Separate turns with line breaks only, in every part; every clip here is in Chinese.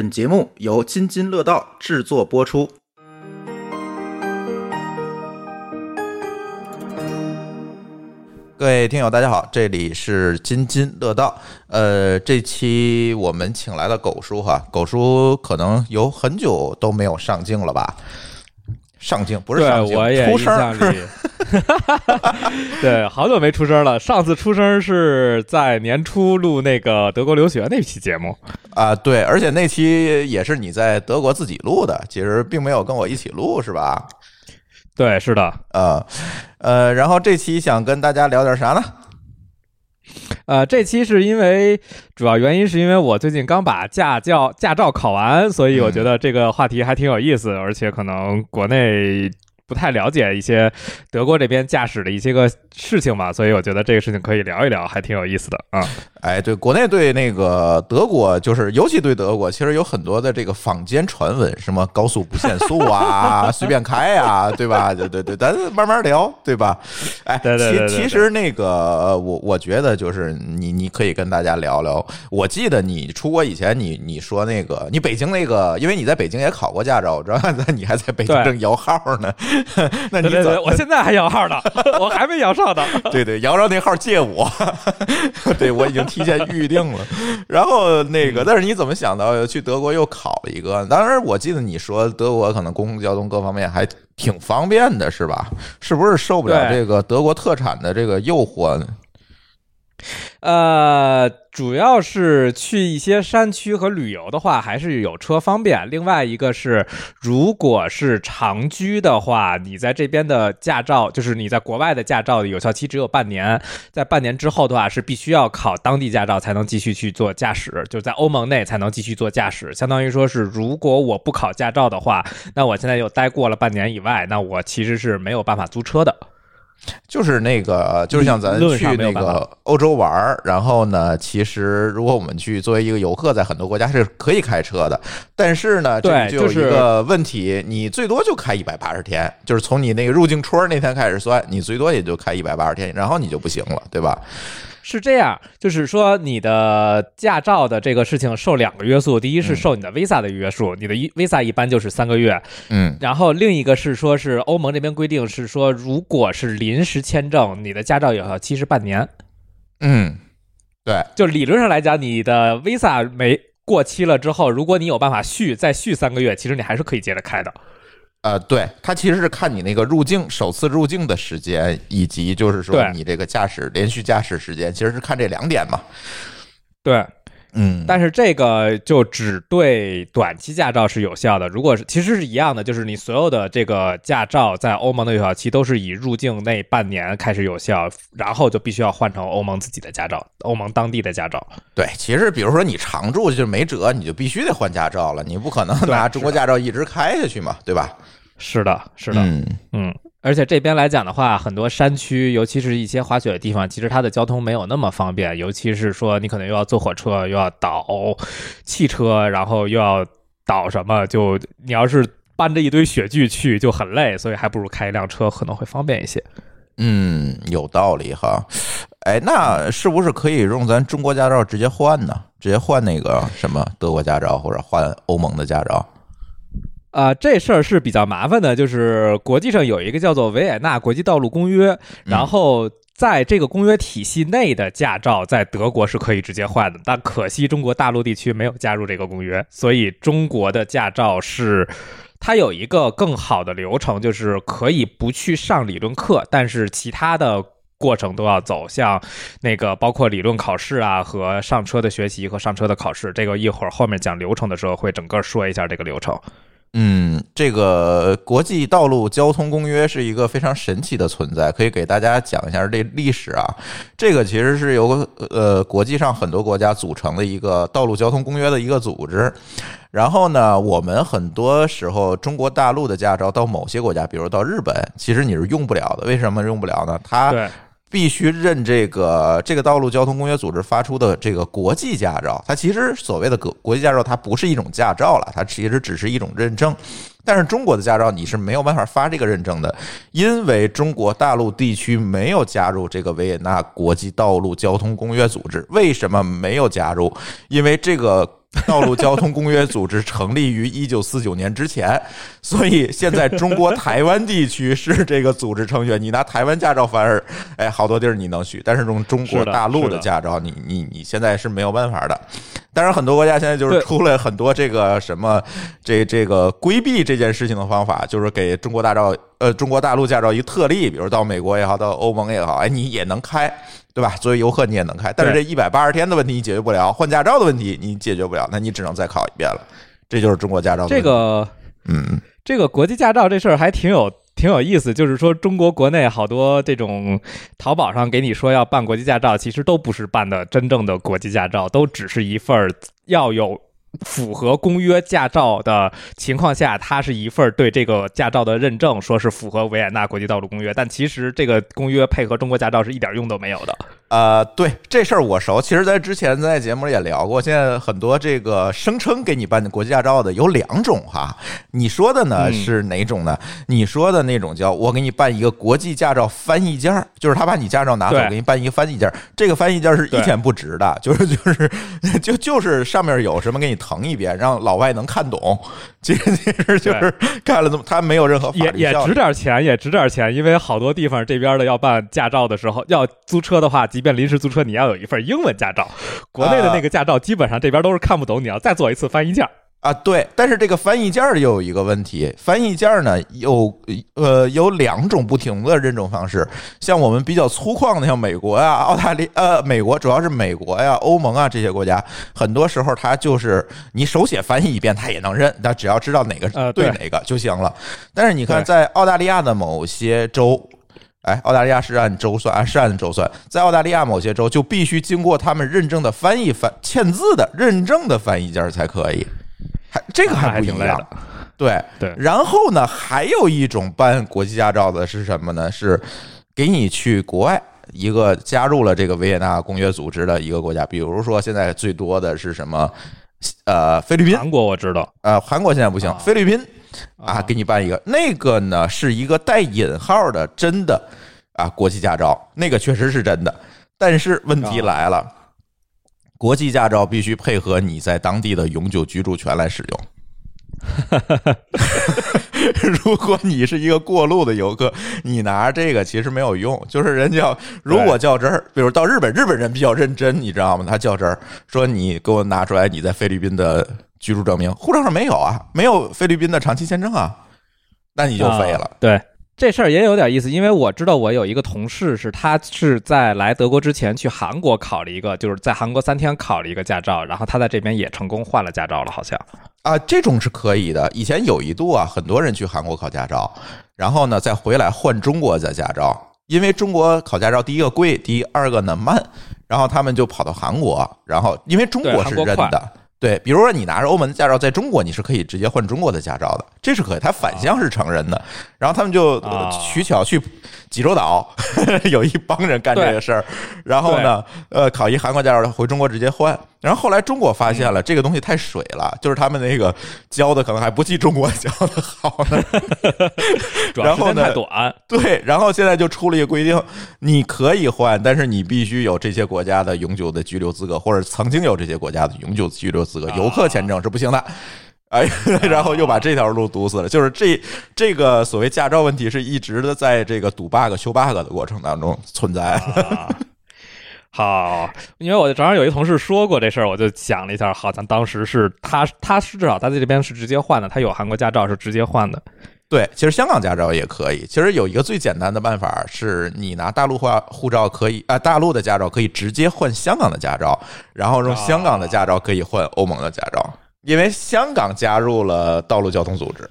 本节目由津津乐道制作播出。各位听友，大家好，这里是津津乐道。呃，这期我们请来了狗叔哈，狗叔可能有很久都没有上镜了吧？上镜不是上镜，
我也
出声
对，好久没出声了。上次出声是在年初录那个德国留学那期节目。
啊，对，而且那期也是你在德国自己录的，其实并没有跟我一起录，是吧？
对，是的，
呃，呃，然后这期想跟大家聊点啥呢？
呃，这期是因为主要原因是因为我最近刚把驾教驾照考完，所以我觉得这个话题还挺有意思，而且可能国内不太了解一些德国这边驾驶的一些个事情嘛，所以我觉得这个事情可以聊一聊，还挺有意思的啊。
哎，对，国内对那个德国，就是尤其对德国，其实有很多的这个坊间传闻，什么高速不限速啊，随便开呀、对吧？对对对，咱慢慢聊，对吧？哎，
对对对对对
其其实那个呃我我觉得就是你你可以跟大家聊聊。我记得你出国以前你，你说那个你北京那个，因为你在北京也考过驾照，我知道，那你还在北京正摇号呢，那你怎
我现在还摇号呢，我还没摇上呢。
对对，摇着那号借我，对我已经提前预定了。然后那个，但是你怎么想到去德国又考了一个？当然，我记得你说德国可能公共交通各方面还挺方便的，是吧？是不是受不了这个德国特产的这个诱惑呢？
呃，主要是去一些山区和旅游的话，还是有车方便。另外一个是，如果是长居的话，你在这边的驾照，就是你在国外的驾照的有效期只有半年，在半年之后的话，是必须要考当地驾照才能继续去做驾驶，就在欧盟内才能继续做驾驶。相当于说是，如果我不考驾照的话，那我现在又待过了半年以外，那我其实是没有办法租车的。
就是那个，就是像咱去那个欧洲玩儿，然后呢，其实如果我们去作为一个游客，在很多国家是可以开车的，但是呢，这
对
就
是
一个问题，你最多就开一百八十天，就是从你那个入境戳那天开始算，你最多也就开一百八十天，然后你就不行了，对吧？
是这样，就是说你的驾照的这个事情受两个约束，第一是受你的 Visa 的约束，你的一 Visa 一般就是三个月，
嗯。
然后另一个是说是欧盟这边规定是说，如果是临时签证，你的驾照有效期是半年，
嗯，对，
就理论上来讲，你的 Visa 没过期了之后，如果你有办法续再续三个月，其实你还是可以接着开的。
呃，对，它其实是看你那个入境首次入境的时间，以及就是说你这个驾驶连续驾驶时间，其实是看这两点嘛。
对，
嗯，
但是这个就只对短期驾照是有效的。如果是其实是一样的，就是你所有的这个驾照在欧盟的有效期都是以入境那半年开始有效，然后就必须要换成欧盟自己的驾照，欧盟当地的驾照。
对，其实比如说你常住就没辙，你就必须得换驾照了，你不可能拿中国驾照一直开下去嘛，对吧？
是的，是的，
嗯，
嗯。而且这边来讲的话，很多山区，尤其是一些滑雪的地方，其实它的交通没有那么方便。尤其是说，你可能又要坐火车，又要倒汽车，然后又要倒什么，就你要是搬着一堆雪具去，就很累，所以还不如开一辆车可能会方便一些。
嗯，有道理哈。哎，那是不是可以用咱中国驾照直接换呢？直接换那个什么德国驾照，或者换欧盟的驾照？
啊、这事儿是比较麻烦的，就是国际上有一个叫做《维也纳国际道路公约》，然后在这个公约体系内的驾照在德国是可以直接换的，但可惜中国大陆地区没有加入这个公约，所以中国的驾照是。它有一个更好的流程，就是可以不去上理论课，但是其他的过程都要走，像那个包括理论考试啊和上车的学习和上车的考试，这个一会儿后面讲流程的时候会整个说一下这个流程。
嗯，这个国际道路交通公约是一个非常神奇的存在，可以给大家讲一下这历史啊。这个其实是由呃国际上很多国家组成的一个道路交通公约的一个组织。然后呢，我们很多时候中国大陆的驾照到某些国家，比如到日本，其实你是用不了的。为什么用不了呢？它，必须认这个这个道路交通公约组织发出的这个国际驾照。它其实所谓的国国际驾照，它不是一种驾照了，它其实只是一种认证。但是中国的驾照你是没有办法发这个认证的，因为中国大陆地区没有加入这个维也纳国际道路交通公约组织。为什么没有加入？因为这个 道路交通公约组织成立于一九四九年之前，所以现在中国台湾地区是这个组织成员。你拿台湾驾照反而，哎，好多地儿你能去，但是从中国大陆的驾照，你你你现在是没有办法的。当然，很多国家现在就是出了很多这个什么这这个规避这件事情的方法，就是给中国大照呃中国大陆驾照一个特例，比如到美国也好，到欧盟也好，哎，你也能开。对吧？作为游客你也能开，但是这一百八十天的问题你解决不了，换驾照的问题你解决不了，那你只能再考一遍了。这就是中国驾照。
这个，
嗯，
这个国际驾照这事儿还挺有挺有意思，就是说中国国内好多这种淘宝上给你说要办国际驾照，其实都不是办的真正的国际驾照，都只是一份要有。符合公约驾照的情况下，它是一份对这个驾照的认证，说是符合维也纳国际道路公约。但其实这个公约配合中国驾照是一点用都没有的。
呃，对这事儿我熟。其实，在之前在节目里也聊过。现在很多这个声称给你办国际驾照的有两种哈。你说的呢是哪种呢？你说的那种叫我给你办一个国际驾照翻译件儿，就是他把你驾照拿走，给你办一个翻译件儿。这个翻译件儿是一钱不值的，就是就是 就就是上面有什么给你。腾一遍，让老外能看懂，其实其实就是干了这么，他没有任何
也也值点钱，也值点钱，因为好多地方这边的要办驾照的时候，要租车的话，即便临时租车，你要有一份英文驾照，国内的那个驾照基本上这边都是看不懂，你要再做一次翻译件。
啊，对，但是这个翻译件儿又有一个问题，翻译件儿呢有呃有两种不同的认证方式，像我们比较粗犷的，像美国呀、澳大利呃美国主要是美国呀、欧盟啊这些国家，很多时候它就是你手写翻译一遍，它也能认，它只要知道哪个对哪个就行了。但是你看，在澳大利亚的某些州，哎，澳大利亚是按州算，是按州算，在澳大利亚某些州就必须经过他们认证的翻译翻签字的认证的翻译件才可以。还这个还不一样，对
对。
然后呢，还有一种办国际驾照的是什么呢？是给你去国外一个加入了这个维也纳公约组织的一个国家，比如说现在最多的是什么？呃，菲律宾、
韩国我知道，
呃，韩国现在不行，菲律宾啊，给你办一个那个呢，是一个带引号的真的啊国际驾照，那个确实是真的，但是问题来了。国际驾照必须配合你在当地的永久居住权来使用。如果你是一个过路的游客，你拿这个其实没有用。就是人家如果较真儿，比如到日本，日本人比较认真，你知道吗？他较真儿说：“你给我拿出来你在菲律宾的居住证明，护照上没有啊，没有菲律宾的长期签证啊，那你就废了。”
对。这事儿也有点意思，因为我知道我有一个同事是，他是在来德国之前去韩国考了一个，就是在韩国三天考了一个驾照，然后他在这边也成功换了驾照了，好像
啊，这种是可以的。以前有一度啊，很多人去韩国考驾照，然后呢再回来换中国的驾照，因为中国考驾照第一个贵，第二个呢慢，然后他们就跑到韩国，然后因为中国是认的。对，比如说你拿着欧盟的驾照，在中国你是可以直接换中国的驾照的，这是可以，它反向是承认的。然后他们就取巧去济州岛，有一帮人干这个事儿，然后呢，呃，考一韩国驾照回中国直接换。然后后来中国发现了这个东西太水了，就是他们那个教的可能还不及中国教的好呢。然后呢？
太短。
对，然后现在就出了一个规定，你可以换，但是你必须有这些国家的永久的居留资格，或者曾经有这些国家的永久居留资格，游客签证是不行的。哎，然后又把这条路堵死了。就是这这个所谓驾照问题，是一直的在这个堵 bug 修 bug 的过程当中存在。
好，因为我正好有一同事说过这事儿，我就想了一下，好像当时是他，他是至少他在这边是直接换的，他有韩国驾照是直接换的。
对，其实香港驾照也可以。其实有一个最简单的办法，是你拿大陆化护照可以啊，大陆的驾照可以直接换香港的驾照，然后用香港的驾照可以换欧盟的驾照，因为香港加入了道路交通组织。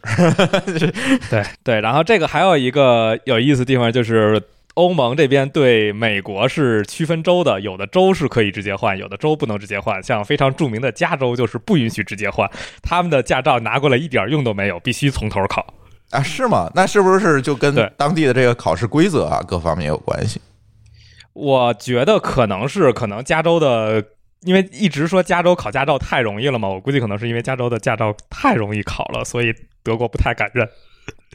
对对，然后这个还有一个有意思的地方就是。欧盟这边对美国是区分州的，有的州是可以直接换，有的州不能直接换。像非常著名的加州就是不允许直接换，他们的驾照拿过来一点用都没有，必须从头考
啊？是吗？那是不是就跟当地的这个考试规则啊各方面有关系？
我觉得可能是，可能加州的，因为一直说加州考驾照太容易了嘛，我估计可能是因为加州的驾照太容易考了，所以德国不太敢认。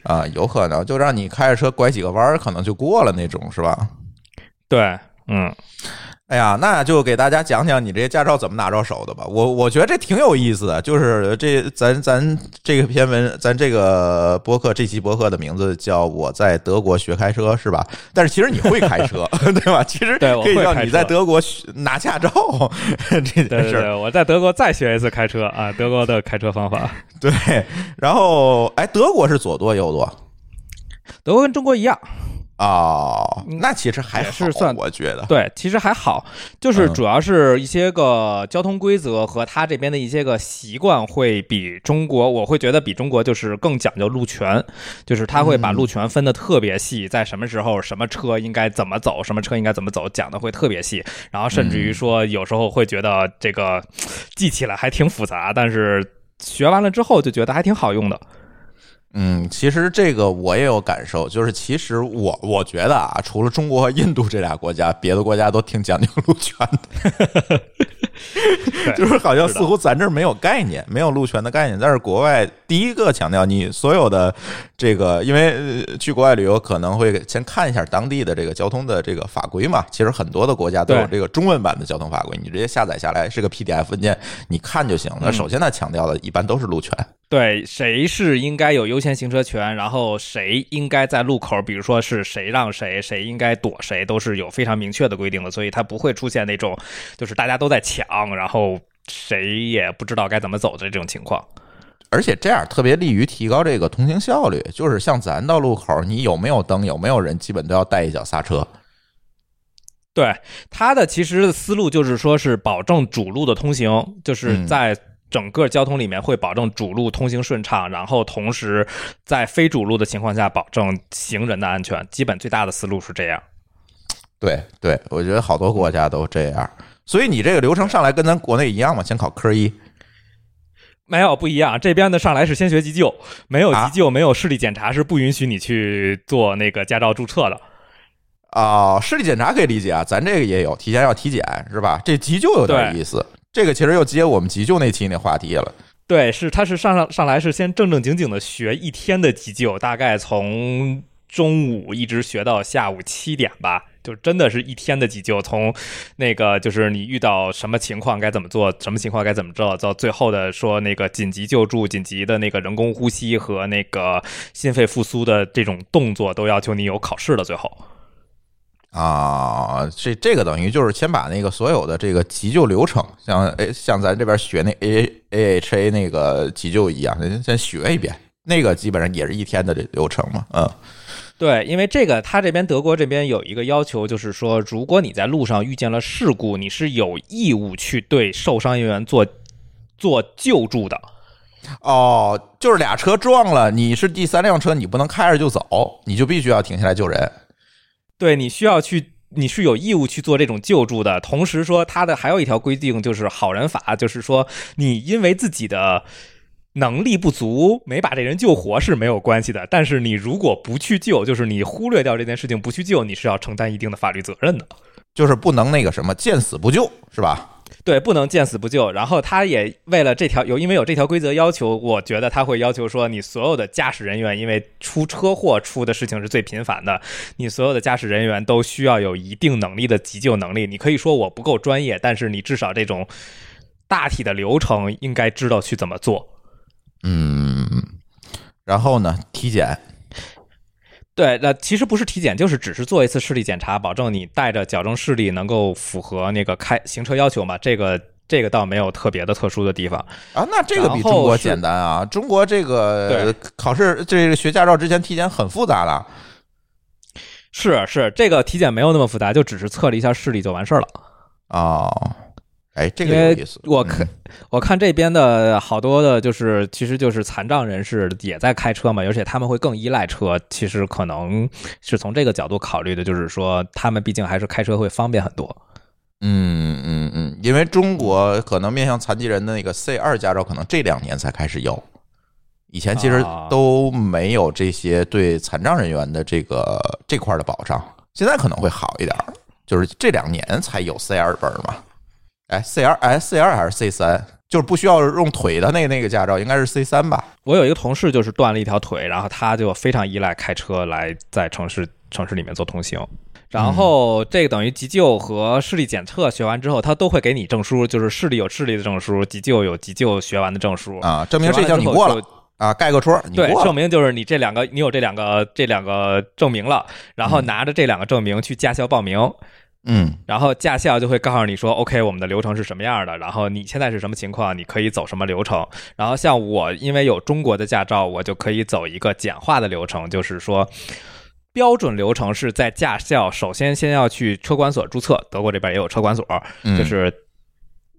啊，有可能就让你开着车拐几个弯儿，可能就过了那种，是吧？
对，嗯，
哎呀，那就给大家讲讲你这些驾照怎么拿着手的吧。我我觉得这挺有意思的，就是这咱咱这个篇文，咱这个博客这期博客的名字叫“我在德国学开车”，是吧？但是其实你会开车，对吧？其实可以叫你在德国拿驾照 这件事
儿。我在德国再学一次开车啊，德国的开车方法。
对，然后哎，德国是左舵右舵，
德国跟中国一样。
哦，那其实还
是算，
我觉得。
对，其实还好，就是主要是一些个交通规则和他这边的一些个习惯会比中国，我会觉得比中国就是更讲究路权，就是他会把路权分的特别细，在什么时候什么车应该怎么走，什么车应该怎么走，讲的会特别细，然后甚至于说有时候会觉得这个记起来还挺复杂，但是学完了之后就觉得还挺好用的。
嗯，其实这个我也有感受，就是其实我我觉得啊，除了中国和印度这俩国家，别的国家都挺讲究路权的，就是好像似乎咱这儿没有概念，没有路权的概念。但是国外第一个强调，你所有的这个，因为去国外旅游可能会先看一下当地的这个交通的这个法规嘛。其实很多的国家都有这个中文版的交通法规，你直接下载下来是个 PDF 文件，你看就行了。首先他强调的一般都是路权。
对，谁是应该有优先行车权，然后谁应该在路口，比如说是谁让谁，谁应该躲谁，都是有非常明确的规定的，所以它不会出现那种就是大家都在抢，然后谁也不知道该怎么走的这种情况。
而且这样特别利于提高这个通行效率，就是像咱到路口，你有没有灯，有没有人，基本都要带一脚刹车。
对，它的其实思路就是说是保证主路的通行，就是在。整个交通里面会保证主路通行顺畅，然后同时在非主路的情况下保证行人的安全。基本最大的思路是这样。
对对，我觉得好多国家都这样。所以你这个流程上来跟咱国内一样吗？先考科一？
没有不一样，这边的上来是先学急救，没有急救，没有视力检查是不允许你去做那个驾照注册的。
啊，视力检查可以理解啊，咱这个也有，提前要体检是吧？这急救有点意思。这个其实又接我们急救那期那话题了。
对，是他是上上上来是先正正经经的学一天的急救，大概从中午一直学到下午七点吧，就真的是一天的急救。从那个就是你遇到什么情况该怎么做，什么情况该怎么做，到最后的说那个紧急救助、紧急的那个人工呼吸和那个心肺复苏的这种动作，都要求你有考试的最后。
啊，这这个等于就是先把那个所有的这个急救流程，像诶像咱这边学那 A A H A 那个急救一样，先学一遍。那个基本上也是一天的这流程嘛，嗯，
对，因为这个他这边德国这边有一个要求，就是说，如果你在路上遇见了事故，你是有义务去对受伤人员做做救助的。
哦，就是俩车撞了，你是第三辆车，你不能开着就走，你就必须要停下来救人。
对你需要去，你是有义务去做这种救助的。同时说，他的还有一条规定就是好人法，就是说你因为自己的能力不足没把这人救活是没有关系的。但是你如果不去救，就是你忽略掉这件事情不去救，你是要承担一定的法律责任的。
就是不能那个什么见死不救，是吧？
对，不能见死不救。然后他也为了这条有，因为有这条规则要求，我觉得他会要求说，你所有的驾驶人员，因为出车祸出的事情是最频繁的，你所有的驾驶人员都需要有一定能力的急救能力。你可以说我不够专业，但是你至少这种大体的流程应该知道去怎么做。
嗯，然后呢，体检。
对，那其实不是体检，就是只是做一次视力检查，保证你带着矫正视力能够符合那个开行车要求嘛。这个这个倒没有特别的特殊的地方
啊。那这个比中国简单啊，中国这个考试这个学驾照之前体检很复杂了。
是是，这个体检没有那么复杂，就只是测了一下视力就完事儿了
啊。哎，这个有意思。
我看，我看这边的好多的，就是其实就是残障人士也在开车嘛，而且他们会更依赖车。其实可能是从这个角度考虑的，就是说他们毕竟还是开车会方便很多。
嗯嗯嗯，因为中国可能面向残疾人的那个 C 二驾照，可能这两年才开始有，以前其实都没有这些对残障人员的这个这块的保障。现在可能会好一点，就是这两年才有 C 二本嘛。哎，C 二哎，C 二还是 C 三？就是不需要用腿的那那个驾照，应该是 C 三吧？
我有一个同事就是断了一条腿，然后他就非常依赖开车来在城市城市里面做通行。然后这个等于急救和视力检测学完之后，他都会给你证书，就是视力有视力的证书，急救有急救学完的证书
啊，证明这项你过了啊，盖个戳，
对，证明就是你这两个你有这两个这两个证明了，然后拿着这两个证明去驾校报名。
嗯，
然后驾校就会告诉你说，OK，我们的流程是什么样的，然后你现在是什么情况，你可以走什么流程。然后像我，因为有中国的驾照，我就可以走一个简化的流程，就是说，标准流程是在驾校首先先要去车管所注册，德国这边也有车管所，就是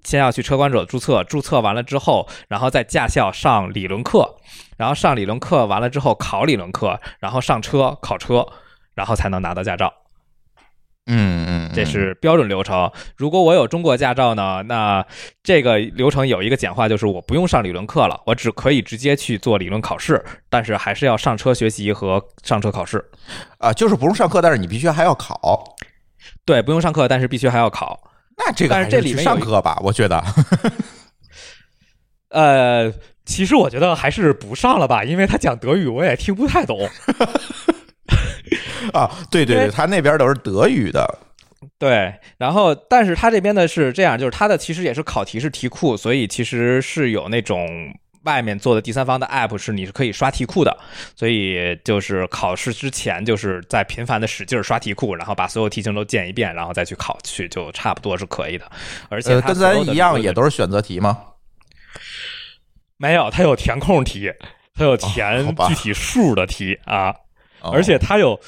先要去车管所注册，注册完了之后，然后在驾校上理论课，然后上理论课完了之后考理论课，然后上车考车，然后才能拿到驾照。
嗯嗯，
这是标准流程。如果我有中国驾照呢，那这个流程有一个简化，就是我不用上理论课了，我只可以直接去做理论考试，但是还是要上车学习和上车考试。
啊，就是不用上课，但是你必须还要考。
对，不用上课，但是必须还要考。
那这个
但是这里面
上课吧，我觉得。
呃，其实我觉得还是不上了吧，因为他讲德语我也听不太懂。
啊，对对对，他那边都是德语的，
对。然后，但是他这边呢是这样，就是他的其实也是考题是题库，所以其实是有那种外面做的第三方的 app，是你是可以刷题库的。所以就是考试之前，就是在频繁的使劲刷题库，然后把所有题型都见一遍，然后再去考去，就差不多是可以的。而且
跟咱一样，也都是选择题吗？
没有，它有填空题，它有填具体数的题啊，而且它有。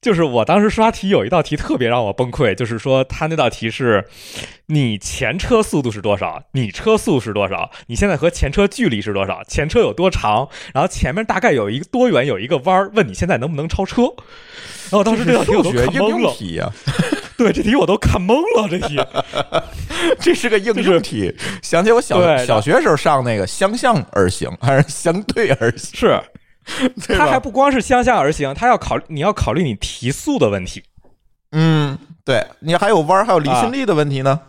就是我当时刷题有一道题特别让我崩溃，就是说他那道题是，你前车速度是多少？你车速是多少？你现在和前车距离是多少？前车有多长？然后前面大概有一个多远有一个弯儿？问你现在能不能超车？然 后当时这道题我都看懵了。
题呀，
对，这题我都看懵了。这题，
这是个应用题。想起我小小学时候上那个相向而行还是相对而行？
是。他还不光是相向而行，他要考你要考虑你提速的问题。
嗯，对你还有弯还有离心力的问题呢。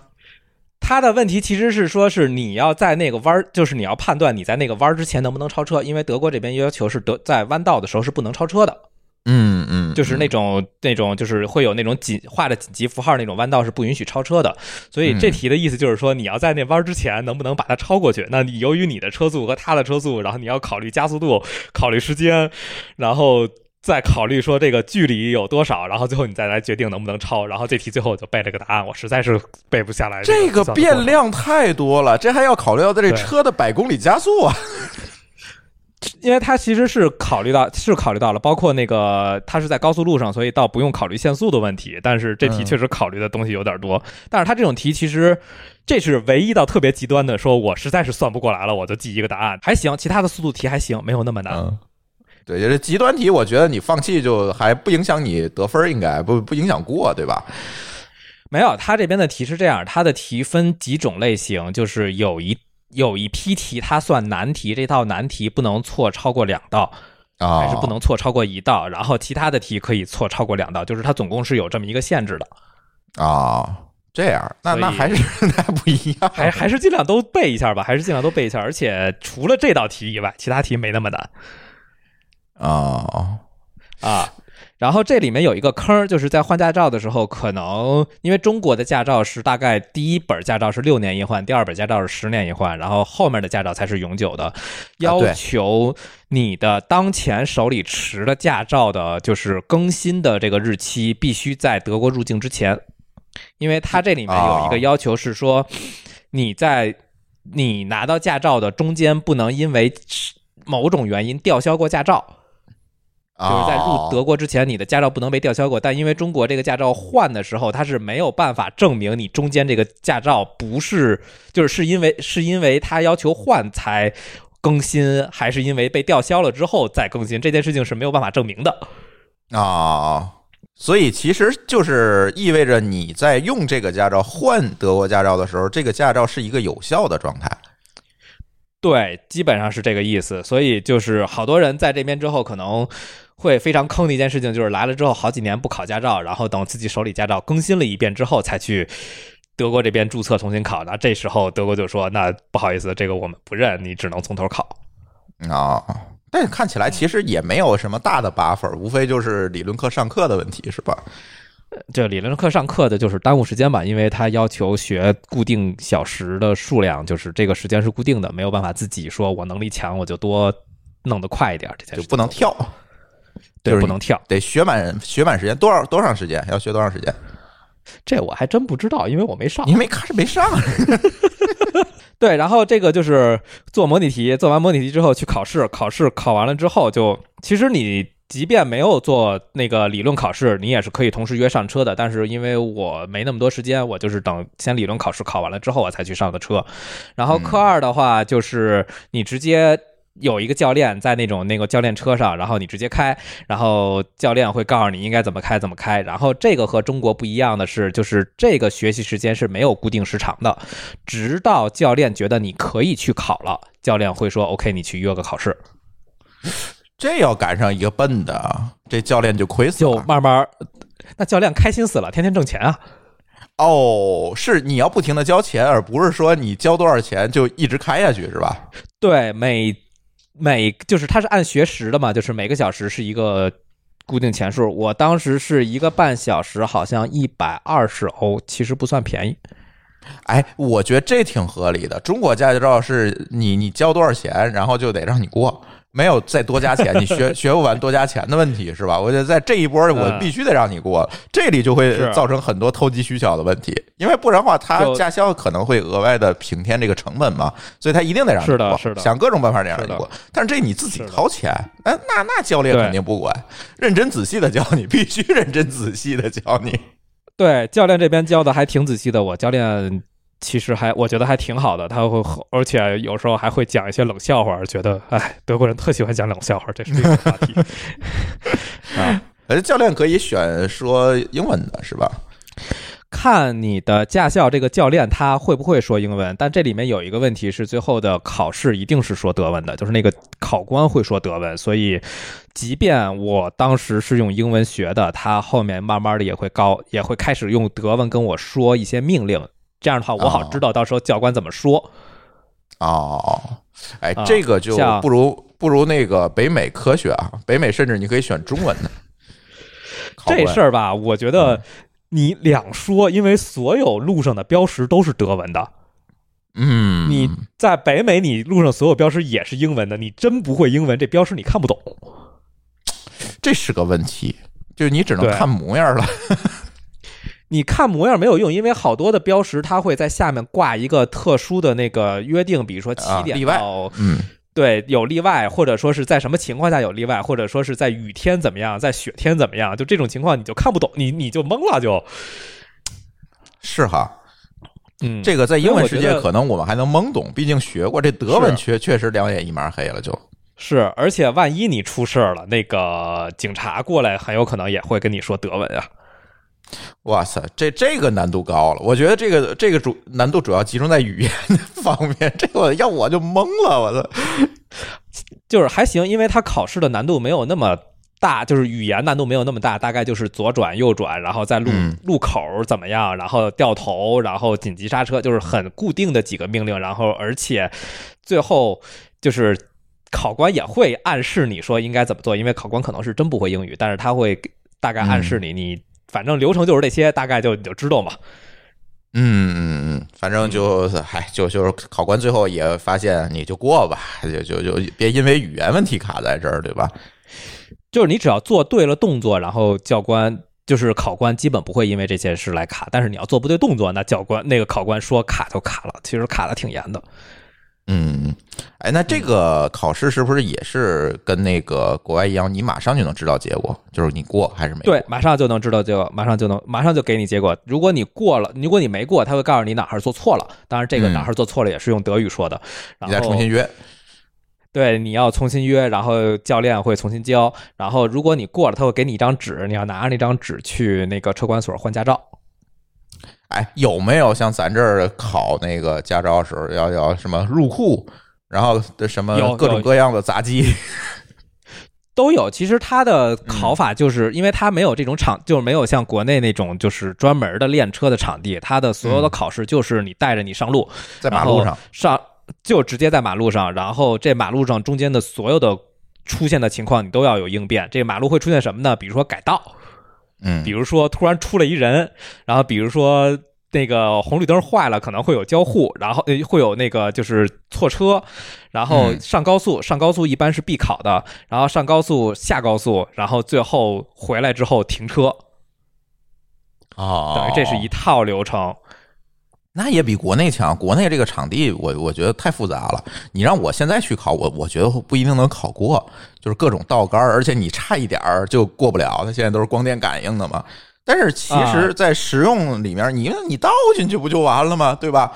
他的问题其实是说，是你要在那个弯就是你要判断你在那个弯之前能不能超车，因为德国这边要求是德在弯道的时候是不能超车的。
嗯嗯，
就是那种那种，就是会有那种紧画的紧急符号那种弯道是不允许超车的。所以这题的意思就是说，你要在那弯之前能不能把它超过去？那你由于你的车速和他的车速，然后你要考虑加速度、考虑时间，然后再考虑说这个距离有多少，然后最后你再来决定能不能超。然后这题最后我就背了个答案，我实在是背不下来。
这
个
变量太多了，这还要考虑到这车的百公里加速啊。
因为它其实是考虑到，是考虑到了，包括那个它是在高速路上，所以倒不用考虑限速的问题。但是这题确实考虑的东西有点多。但是它这种题其实这是唯一到特别极端的，说我实在是算不过来了，我就记一个答案还行，其他的速度题还行，没有那么难。
对，就是极端题，我觉得你放弃就还不影响你得分，应该不不影响过，对吧？
没有，他这边的题是这样，他的题分几种类型，就是有一。有一批题，它算难题，这道难题不能错超过两道，啊还是不能错超过一道，然后其他的题可以错超过两道，就是它总共是有这么一个限制的。
啊，这样，那那还是那不一样，
还还是尽量都背一下吧，还是尽量都背一下，而且除了这道题以外，其他题没那么难。
啊
啊。然后这里面有一个坑，就是在换驾照的时候，可能因为中国的驾照是大概第一本驾照是六年一换，第二本驾照是十年一换，然后后面的驾照才是永久的。要求你的当前手里持的驾照的，就是更新的这个日期必须在德国入境之前，因为它这里面有一个要求是说，你在你拿到驾照的中间不能因为某种原因吊销过驾照。就是在入德国之前，你的驾照不能被吊销过。但因为中国这个驾照换的时候，它是没有办法证明你中间这个驾照不是，就是是因为是因为他要求换才更新，还是因为被吊销了之后再更新，这件事情是没有办法证明的
啊。所以其实就是意味着你在用这个驾照换德国驾照的时候，这个驾照是一个有效的状态。
对，基本上是这个意思。所以就是好多人在这边之后可能。会非常坑的一件事情，就是来了之后好几年不考驾照，然后等自己手里驾照更新了一遍之后，才去德国这边注册重新考。那这时候德国就说：“那不好意思，这个我们不认，你只能从头考。”
啊，但是看起来其实也没有什么大的 buffer，无非就是理论课上课的问题，是吧？
这理论课上课的就是耽误时间吧，因为他要求学固定小时的数量，就是这个时间是固定的，没有办法自己说我能力强我就多弄得快一点，这件事
就不能跳，
对
就是
不能跳。
得学满学满时间多少多长时间？要学多长时间？
这我还真不知道，因为我没上。
你没看是没上，
对，然后这个就是做模拟题，做完模拟题之后去考试，考试考完了之后就，其实你即便没有做那个理论考试，你也是可以同时约上车的。但是因为我没那么多时间，我就是等先理论考试考完了之后，我才去上的车。然后科二的话，就是你直接。有一个教练在那种那个教练车上，然后你直接开，然后教练会告诉你应该怎么开怎么开。然后这个和中国不一样的是，就是这个学习时间是没有固定时长的，直到教练觉得你可以去考了，教练会说 OK，你去约个考试，
这要赶上一个笨的，这教练就亏死了就。
慢慢。那教练开心死了，天天挣钱啊！
哦，是你要不停的交钱，而不是说你交多少钱就一直开下去，是吧？
对，每每就是它是按学时的嘛，就是每个小时是一个固定钱数。我当时是一个半小时，好像一百二十欧，其实不算便宜。
哎，我觉得这挺合理的。中国驾照是你你交多少钱，然后就得让你过，没有再多加钱，你学 学不完多加钱的问题是吧？我觉得在这一波我
嗯
必须得让你过，这里就会造成很多投机取巧的问题，因为不然的话，他驾校可能会额外的平添这个成本嘛，所以他一定得让你过，
是的是的
想各种办法得让你过。但是这你自己掏钱，哎那那教练肯定不管，认真仔细的教你，必须认真仔细的教你。
对，教练这边教的还挺仔细的，我教练。其实还我觉得还挺好的，他会而且有时候还会讲一些冷笑话，觉得哎，德国人特喜欢讲冷笑话，这是另一个话题 啊。
呃，教练可以选说英文的是吧？
看你的驾校这个教练他会不会说英文，但这里面有一个问题是，最后的考试一定是说德文的，就是那个考官会说德文，所以即便我当时是用英文学的，他后面慢慢的也会高，也会开始用德文跟我说一些命令，这样的话我好
哦
知道到时候教官怎么说。
哦，哎，
啊
这个就不如不如那个北美科学啊，北美甚至你可以选中文的。
这事儿吧，我觉得你两说，因为所有路上的标识都是德文的。
嗯，
你在北美，你路上所有标识也是英文的，你真不会英文，这标识你看不懂。
这是个问题，就是你只能看模样了。
你看模样没有用，因为好多的标识它会在下面挂一个特殊的那个约定，比如说七点到
嗯，
对有例外，或者说是在什么情况下有例外，或者说是在雨天怎么样，在雪天怎么样，就这种情况你就看不懂，你你就懵了就。
是哈。
嗯，
这个在英文世界可能我们还能懵懂，毕竟学过。这德文确确实两眼一麻黑了，就。
是，而且万一你出事儿了，那个警察过来很有可能也会跟你说德文啊。
哇塞，这这个难度高了。我觉得这个这个主难度主要集中在语言方面。这我要我就懵了，我操！
就是还行，因为它考试的难度没有那么大，就是语言难度没有那么大，大概就是左转右转，然后在路、
嗯
路口怎么样，然后掉头，然后紧急刹车，就是很固定的几个命令，然后而且最后就是考官也会暗示你说应该怎么做，因为考官可能是真不会英语，但是他会大概暗示你，你反正流程就是这些，大概就你就知道嘛。
嗯嗯嗯，反正就是，嗨，就就是考官最后也发现你就过吧，就就就别因为语言问题卡在这儿，对吧？
就是你只要做对了动作，然后教官就是考官基本不会因为这件事来卡，但是你要做不对动作，那教官那个考官说卡就卡了，其实卡的挺严的。
嗯，哎，那这个考试是不是也是跟那个国外一样，你马上就能知道结果，就是你过还是没过？
对，马上就能知道结果，马上就能马上就给你结果。如果你过了，如果你没过，他会告诉你哪儿做错了。当然，这个
嗯
哪儿做错了也是用德语说的。然后
你再重新约。
对，你要重新约，然后教练会重新教。然后如果你过了，他会给你一张纸，你要拿着那张纸去那个车管所换驾照。
哎，有没有像咱这儿考那个驾照的时候要要什么入库，然后的什么
有
各种各样的杂技？
都有，其实它的考法就是因为它没有这种场，就是没有像国内那种就是专门的练车的场地，它的所有的考试就是你带着你上路，
在马路上
上就直接在马路上，然后这马路上中间的所有的出现的情况你都要有应变。这个马路会出现什么呢？比如说改道，
嗯，
比如说突然出了一人，然后比如说那个红绿灯坏了，可能会有交互，然后呃会有那个就是错车，然后
嗯。
上高速，上高速一般是必考的，然后上高速下高速，然后最后回来之后停车，
哦，
等于这是一套流程。
那也比国内强。国内这个场地我，我觉得太复杂了。你让我现在去考，我我觉得不一定能考过，就是各种倒杆儿，而且你差一点儿就过不了。它现在都是光电感应的嘛。但是其
啊
实，在实用里面，你你倒进去不就完了吗？对吧？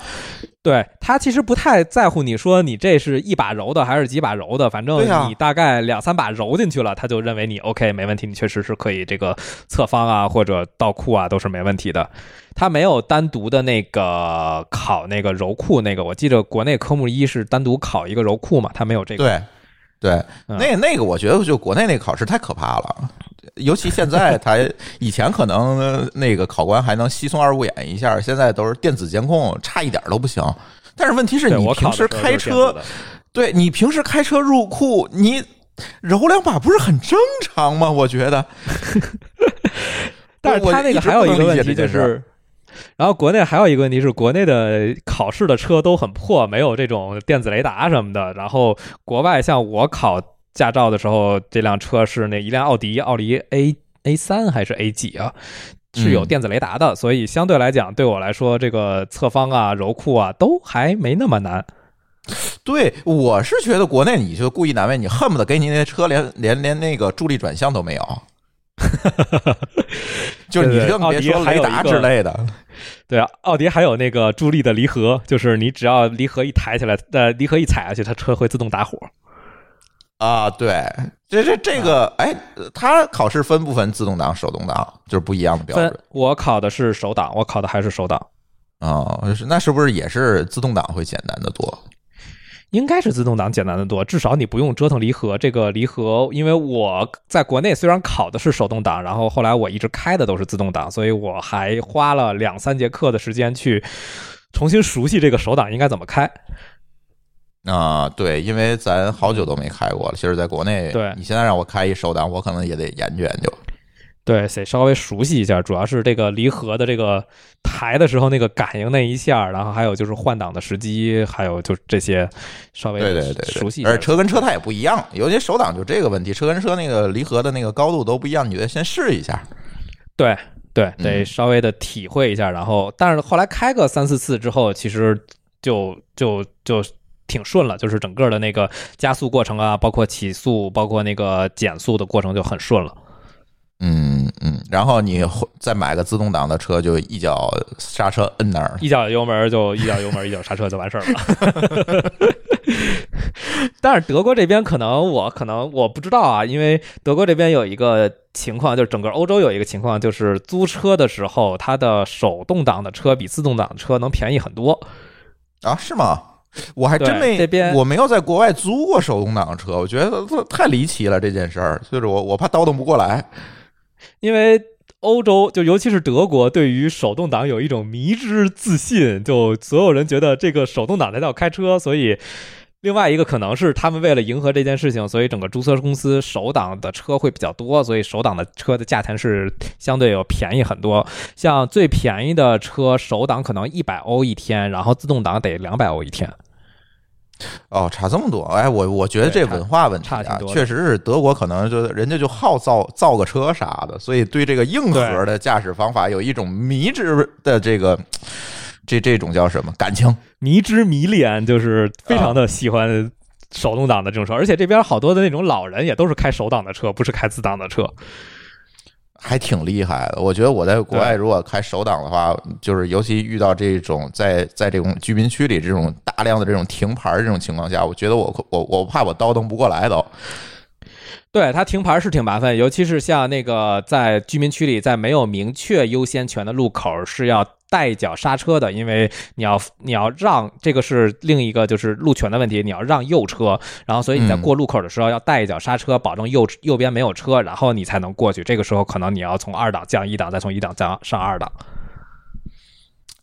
对他其实不太在乎你说你这是一把揉的还是几把揉的，反正你大概两三把揉进去了，他就认为你 OK 没问题，你确实是可以这个侧方啊或者倒库啊都是没问题的。他没有单独的那个考那个揉库那个，我记得国内科目一是单独考一个揉库嘛，他没有这个。
对对，
嗯
那那个我觉得就国内那个考试太可怕了。尤其现在，他以前可能呃那个考官还能稀松二五眼一下，现在都是电子监控，差一点都不行。但是问题是你平时开车对你平时开车入库，你揉两把不是很正常吗？我觉得。
但是他那个还有一个问题就是，然后国内还有一个问题是，国内的考试的车都很破，没有这种电子雷达什么的。然后国外像我考驾照的时候，这辆车是那一辆奥迪，奥迪 A A 三还是 A 几啊？是有
嗯
电子雷达的，所以相对来讲，对我来说，这个侧方啊、柔库啊，都还没那么难。
对，我是觉得国内你就故意难为你，恨不得给你那车连连连那个助力转向都没有。就是你更别说雷达之类的。
对啊，奥迪还有那个助力的离合，就是你只要离合一抬起来，呃，离合一踩下去，它车会自动打火。
啊，对，这这这个，哎，他考试分不分自动挡、手动挡，就是不一样的标准
我考的是手挡，我考的还是手挡，
啊。是那是不是也是自动挡会简单的多？
应该是自动挡简单的多，至少你不用折腾离合。这个离合，因为我在国内虽然考的是手动挡，然后后来我一直开的都是自动挡，所以我还花了两三节课的时间去重新熟悉这个手挡应该怎么开。
啊，对，因为咱好久都没开过了。其实，在国内，
对
你现在让我开一手挡，我可能也得研究研究。
对，得稍微熟悉一下，主要是这个离合的这个抬的时候那个感应那一下，然后还有就是换挡的时机，还有就这些稍微
对对对对，
熟悉一下。
而且车跟车它也不一样，尤其手挡就这个问题，车跟车那个离合的那个高度都不一样，你得先试一下。
对对，
嗯
得稍微的体会一下，然后但是后来开个三四次之后，其实就就就挺顺了，就是整个的那个加速过程啊，包括起速，包括那个减速的过程就很顺了。
嗯嗯，然后你再买个自动挡的车，就一脚刹车摁那儿。
一脚油门就一脚油门一脚刹车就完事儿了。但是德国这边可能我可能我不知道啊，因为德国这边有一个情况，就是整个欧洲有一个情况，就是租车的时候，它的手动挡的车比自动挡的车能便宜很多。
啊，是吗？我还真没，
这边
我没有在国外租过手动挡车，我觉得这太离奇了这件事儿，就是我我怕倒腾不过来。
因为欧洲就尤其是德国，对于手动挡有一种迷之自信，就所有人觉得这个手动挡才叫开车，所以。另外一个可能是他们为了迎合这件事情，所以整个租车公司首档的车会比较多，所以首档的车的价钱是相对要便宜很多。像最便宜的车，首档可能一百欧一天，然后自动挡得两百欧一天。
哦，差这么多，哎，我我觉得这文化问题啊，
差挺多
确实是德国可能就人家就好造造个车啥的，所以对这个硬核的驾驶方法有一种迷之的这个这这种叫什么感情？
迷之迷恋，就是非常的喜欢手动挡的这种车，而且这边好多的那种老人也都是开手挡的车，不是开自挡的车。
还挺厉害的。我觉得我在国外如果开手挡的话，就是尤其遇到这种在在这种居民区里这种大量的这种停牌这种情况下，我觉得我我我怕我倒腾不过来都。
对它停牌是挺麻烦，尤其是像那个在居民区里，在没有明确优先权的路口是要带一脚刹车的，因为你要你要让这个是另一个就是路权的问题，你要让右车，然后所以你在过路口的时候要带一脚刹车，保证右右边没有车，然后你才能过去。这个时候可能你要从二档降一档，再从一档降上二档。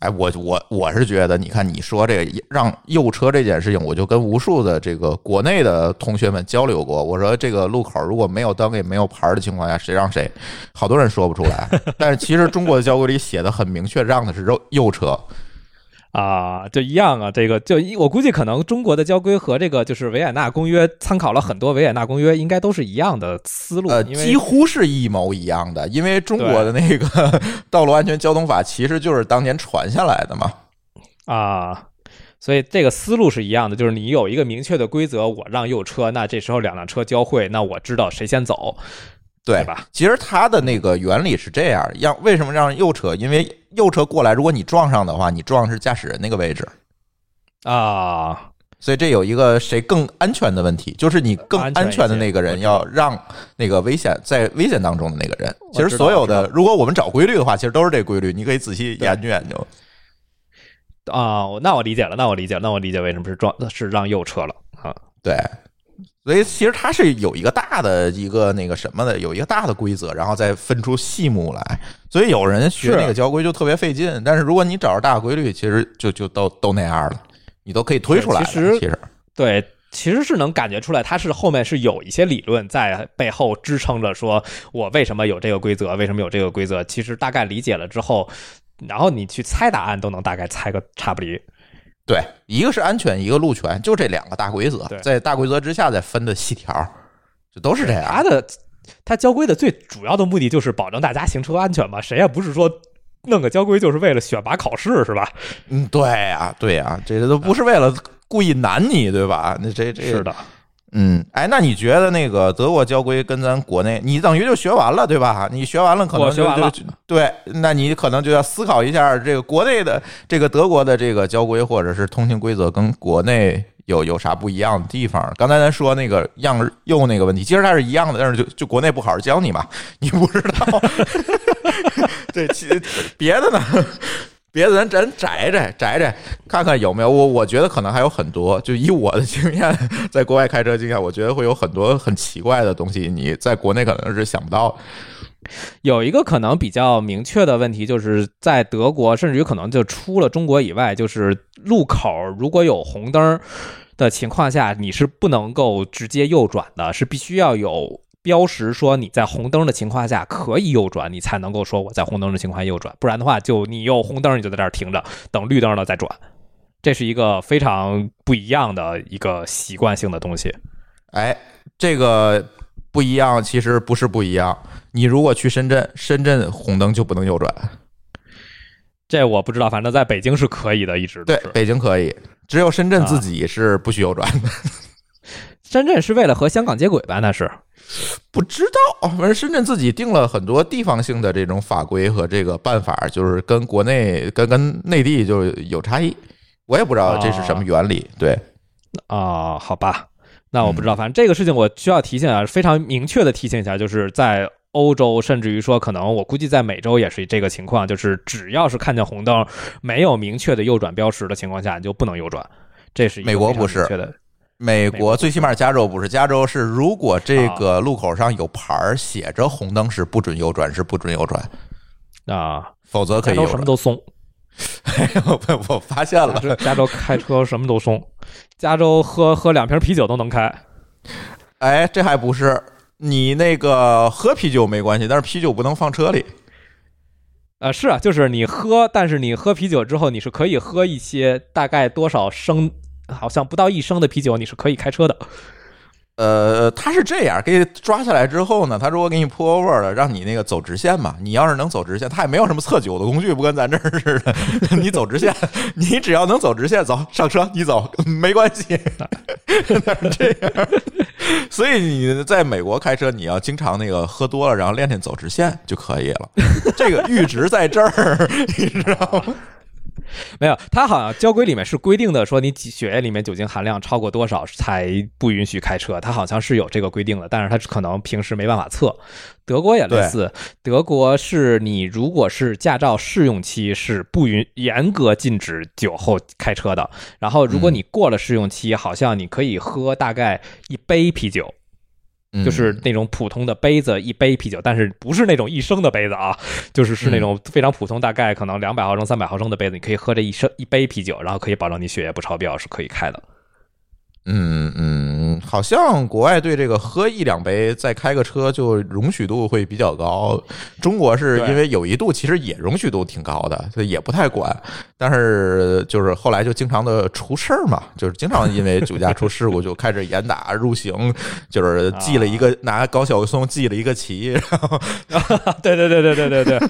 哎，我我我是觉得，你看你说这个让右车这件事情，我就跟无数的这个国内的同学们交流过。我说这个路口如果没有灯也没有牌的情况下，谁让谁？好多人说不出来。但是其实中国的交规里写的很明确，让的是右右车。
啊，就一样啊，这个就我估计可能中国的交规和这个就是维也纳公约参考了很多维也纳公约，应该都是一样的思路，
呃，几乎是一模一样的，因为中国的那个道路安全交通法其实就是当年传下来的嘛。
啊，所以这个思路是一样的，就是你有一个明确的规则，我让右车，那这时候两辆车交汇，那我知道谁先走。
对
吧？
其实它的那个原理是这样，让为什么让右车？因为右车过来，如果你撞上的话，你撞是驾驶人那个位置
啊，
所以这有一个谁更安全的问题，就是你更安全的那个人要让那个危险在危险当中的那个人。其实所有的，如果我们找规律的话，其实都是这规律，你可以仔细研究研究。
啊，那我理解了，那我理解，那我理解为什么是撞是让右车了啊？
对。所以其实它是有一个大的一个那个什么的，有一个大的规则，然后再分出细目来。所以有人学那个交规就特别费劲。但是如果你找着大规律，其实就就都都那样了，你都可以推出来。
其实
其实
对，其实是能感觉出来，它是后面是有一些理论在背后支撑着，说我为什么有这个规则，为什么有这个规则。其实大概理解了之后，然后你去猜答案都能大概猜个差不离。
对，一个是安全，一个路权，就这两个大规则，在大规则之下再分的细条，就都是这样。
它的它交规的最主要的目的就是保证大家行车安全嘛，谁也不是说弄个交规就是为了选拔考试是吧？
嗯，对呀，对呀，这个都不是为了故意难你，对吧？那这这
是的。
嗯，哎，那你觉得那个德国交规跟咱国内，你等于就学完了，对吧？你学完了，可能
学完了，
对，那你可能就要思考一下，这个国内的这个德国的这个交规或者是通行规则跟国内有有啥不一样的地方？刚才咱说那个样右那个问题，其实它是一样的，但是就就国内不好好教你嘛，你不知道。对，其别的呢？别的咱咱摘摘摘摘，看看有没有我我觉得可能还有很多。就以我的经验，在国外开车经验，我觉得会有很多很奇怪的东西，你在国内可能是想不到。
有一个可能比较明确的问题，就是在德国，甚至于可能就出了中国以外，就是路口如果有红灯的情况下，你是不能够直接右转的，是必须要有。标识说你在红灯的情况下可以右转，你才能够说我在红灯的情况下右转，不然的话就你有红灯你就在这儿停着，等绿灯了再转，这是一个非常不一样的一个习惯性的东西。
哎，这个不一样，其实不是不一样。你如果去深圳，深圳红灯就不能右转，
这我不知道，反正在北京是可以的，一直
对，北京可以，只有深圳自己是不许右转的。
深圳是为了和香港接轨吧？那是。
不知道，反正深圳自己定了很多地方性的这种法规和这个办法，就是跟国内跟跟内地就有差异。我也不知道这是什么原理。对，
啊，好吧，那我不知道。反正这个事情我需要提醒啊，非常明确的提醒一下，就是在欧洲，甚至于说可能我估计在美洲也是这个情况，就是只要是看见红灯没有明确的右转标识的情况下，你就不能右转。这是
美国不是。美国最起码加州不是，加州是如果这个路口上有牌儿写着红灯是不准右转，是不准右转
啊，
否则可以。
什么都松，
我 我发现了，
加州开车什么都松，加州喝喝两瓶啤酒都能开。
哎，这还不是你那个喝啤酒没关系，但是啤酒不能放车里。
呃，是啊，就是你喝，但是你喝啤酒之后，你是可以喝一些大概多少升。好像不到一升的啤酒你是可以开车的。
呃，他是这样，给你抓下来之后呢，他如果给你 pull over 了，让你那个走直线嘛。你要是能走直线，他也没有什么测酒的工具，不跟咱这儿似的。你走直线，你只要能走直线，走上车，你走没关系。这样，所以你在美国开车，你要经常那个喝多了，然后练练走直线就可以了。这个阈值在这儿，你知道吗？
没有，他好像交规里面是规定的，说你血液里面酒精含量超过多少才不允许开车。他好像是有这个规定的，但是他可能平时没办法测。德国也类似，德国是你如果是驾照试用期是不允严格禁止酒后开车的，然后如果你过了试用期，好像你可以喝大概一杯啤酒。就是那种普通的杯子一杯啤酒，但是不是那种一升的杯子啊，就是是那种非常普通，大概可能两百毫升、三百毫升的杯子，你可以喝这一升一杯啤酒，然后可以保证你血液不超标，是可以开的。
嗯嗯，好像国外对这个喝一两杯，再开个车就容许度会比较高。中国是因为有一度其实也容许度挺高的，所以也不太管。但是就是后来就经常的出事儿嘛，就是经常因为酒驾出事故就开始严打入刑，就是记了一个拿高晓松记了一个旗，然后
对对对对对对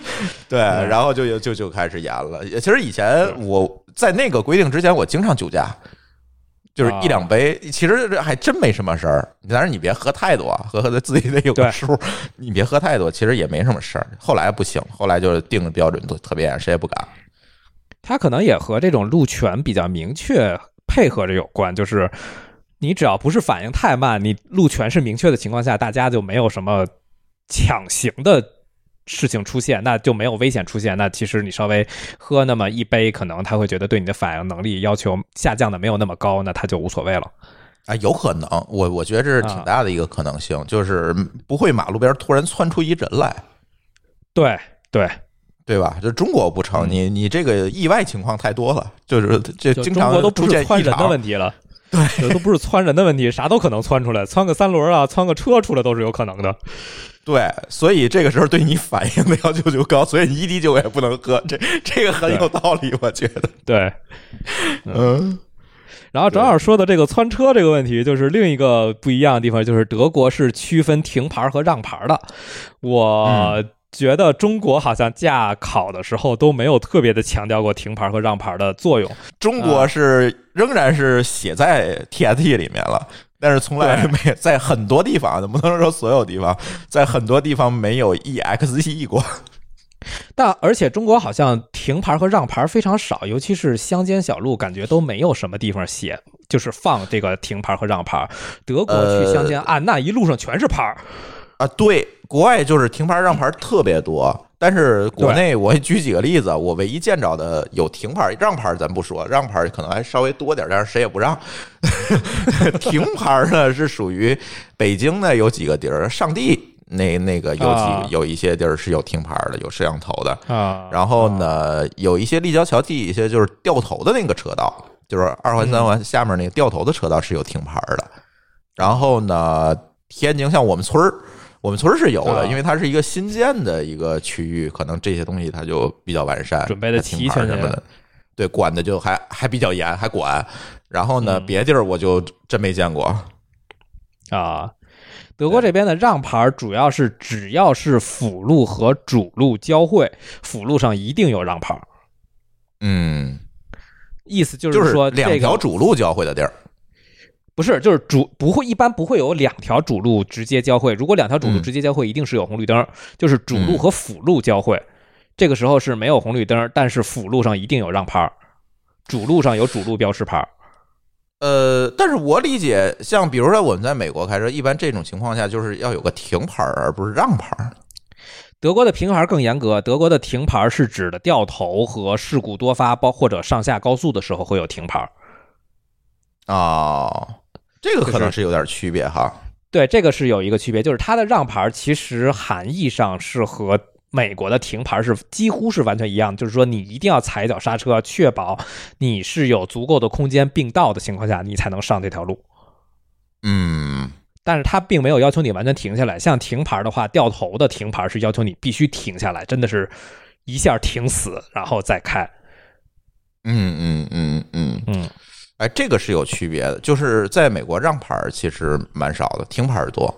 对，
然后就就就开始严了。其实以前我在那个规定之前，我经常酒驾。就是一两杯，其实这还真没什么事儿。但是你别喝太多，喝喝的自己得有个数。你别喝太多，其实也没什么事儿。后来不行，后来就定的标准都特别严，谁也不敢。
他可能也和这种路权比较明确配合着有关。就是你只要不是反应太慢，你路权是明确的情况下，大家就没有什么抢行的。事情出现，那就没有危险出现。那其实你稍微喝那么一杯，可能他会觉得对你的反应能力要求下降的没有那么高，那他就无所谓了。
啊，有可能，我我觉得这是挺大的一个可能性，就是不会马路边突然窜出一人来。
对对
对吧？就中国不成，你你这个意外情况太多了，就是这经常
都不是
窜
人的问题了。
对，
都不是窜人的问题，啥都可能窜出来，窜个三轮啊，窜个车出来都是有可能的。
对，所以这个时候对你反应的要求就高，所以你一滴酒也不能喝，这这个很有道理，我觉得。
对，
嗯。
然后正好说的这个窜车这个问题，就是另一个不一样的地方，就是德国是区分停牌和让牌的。我觉得中国好像驾考的时候都没有特别的强调过停牌和让牌的作用。
中国是仍然是写在 TST 里面了。但是从来没 在很多地方，不能说所有地方，在很多地方没有 EXE 过。
但而且中国好像停牌和让牌非常少，尤其是乡间小路，感觉都没有什么地方写，就是放这个停牌和让牌。德国去乡间啊，那一路上全是牌儿
啊。对，国外就是停牌让牌特别多。但是国内，我举几个例子，我唯一见着的有停牌让牌，咱不说，让牌可能还稍微多点，但是谁也不让。停牌呢是属于北京呢有几个地儿，上地那那个有几有一些地儿是有停牌的，有摄像头的
啊。
然后呢，有一些立交桥底下就是掉头的那个车道，就是二环三环下面那个掉头的车道是有停牌的。然后呢，天津像我们村儿。我们村是有的，因为它是一个新建的一个区域，可能这些东西它就比较完善，
准备的齐全
什么的，对，管的就还还比较严，还管。然后呢，别地儿我就真没见过。
啊，德国这边的让牌主要是只要是辅路和主路交汇，辅路上一定有让牌。
嗯，
意思就
是
说
两条主路交汇的地儿。
不是，就是主不会，一般不会有两条主路直接交汇。如果两条主路直接交汇，一定是有红绿灯，就是主路和辅路交汇，这个时候是没有红绿灯，但是辅路上一定有让牌，主路上有主路标识牌。
呃，但是我理解，像比如说我们在美国开车，一般这种情况下就是要有个停牌，而不是让牌。
德国的停牌更严格，德国的停牌是指的掉头和事故多发，包或者上下高速的时候会有停牌。
哦。这个可能是有点区别哈，
对，这个是有一个区别，就是它的让牌其实含义上是和美国的停牌是几乎是完全一样，就是说你一定要踩脚刹车，确保你是有足够的空间并道的情况下，你才能上这条路。
嗯，
但是它并没有要求你完全停下来，像停牌的话，掉头的停牌是要求你必须停下来，真的是一下停死然后再开。
嗯嗯嗯嗯嗯。哎，这个是有区别的，就是在美国让牌其实蛮少的，停牌多，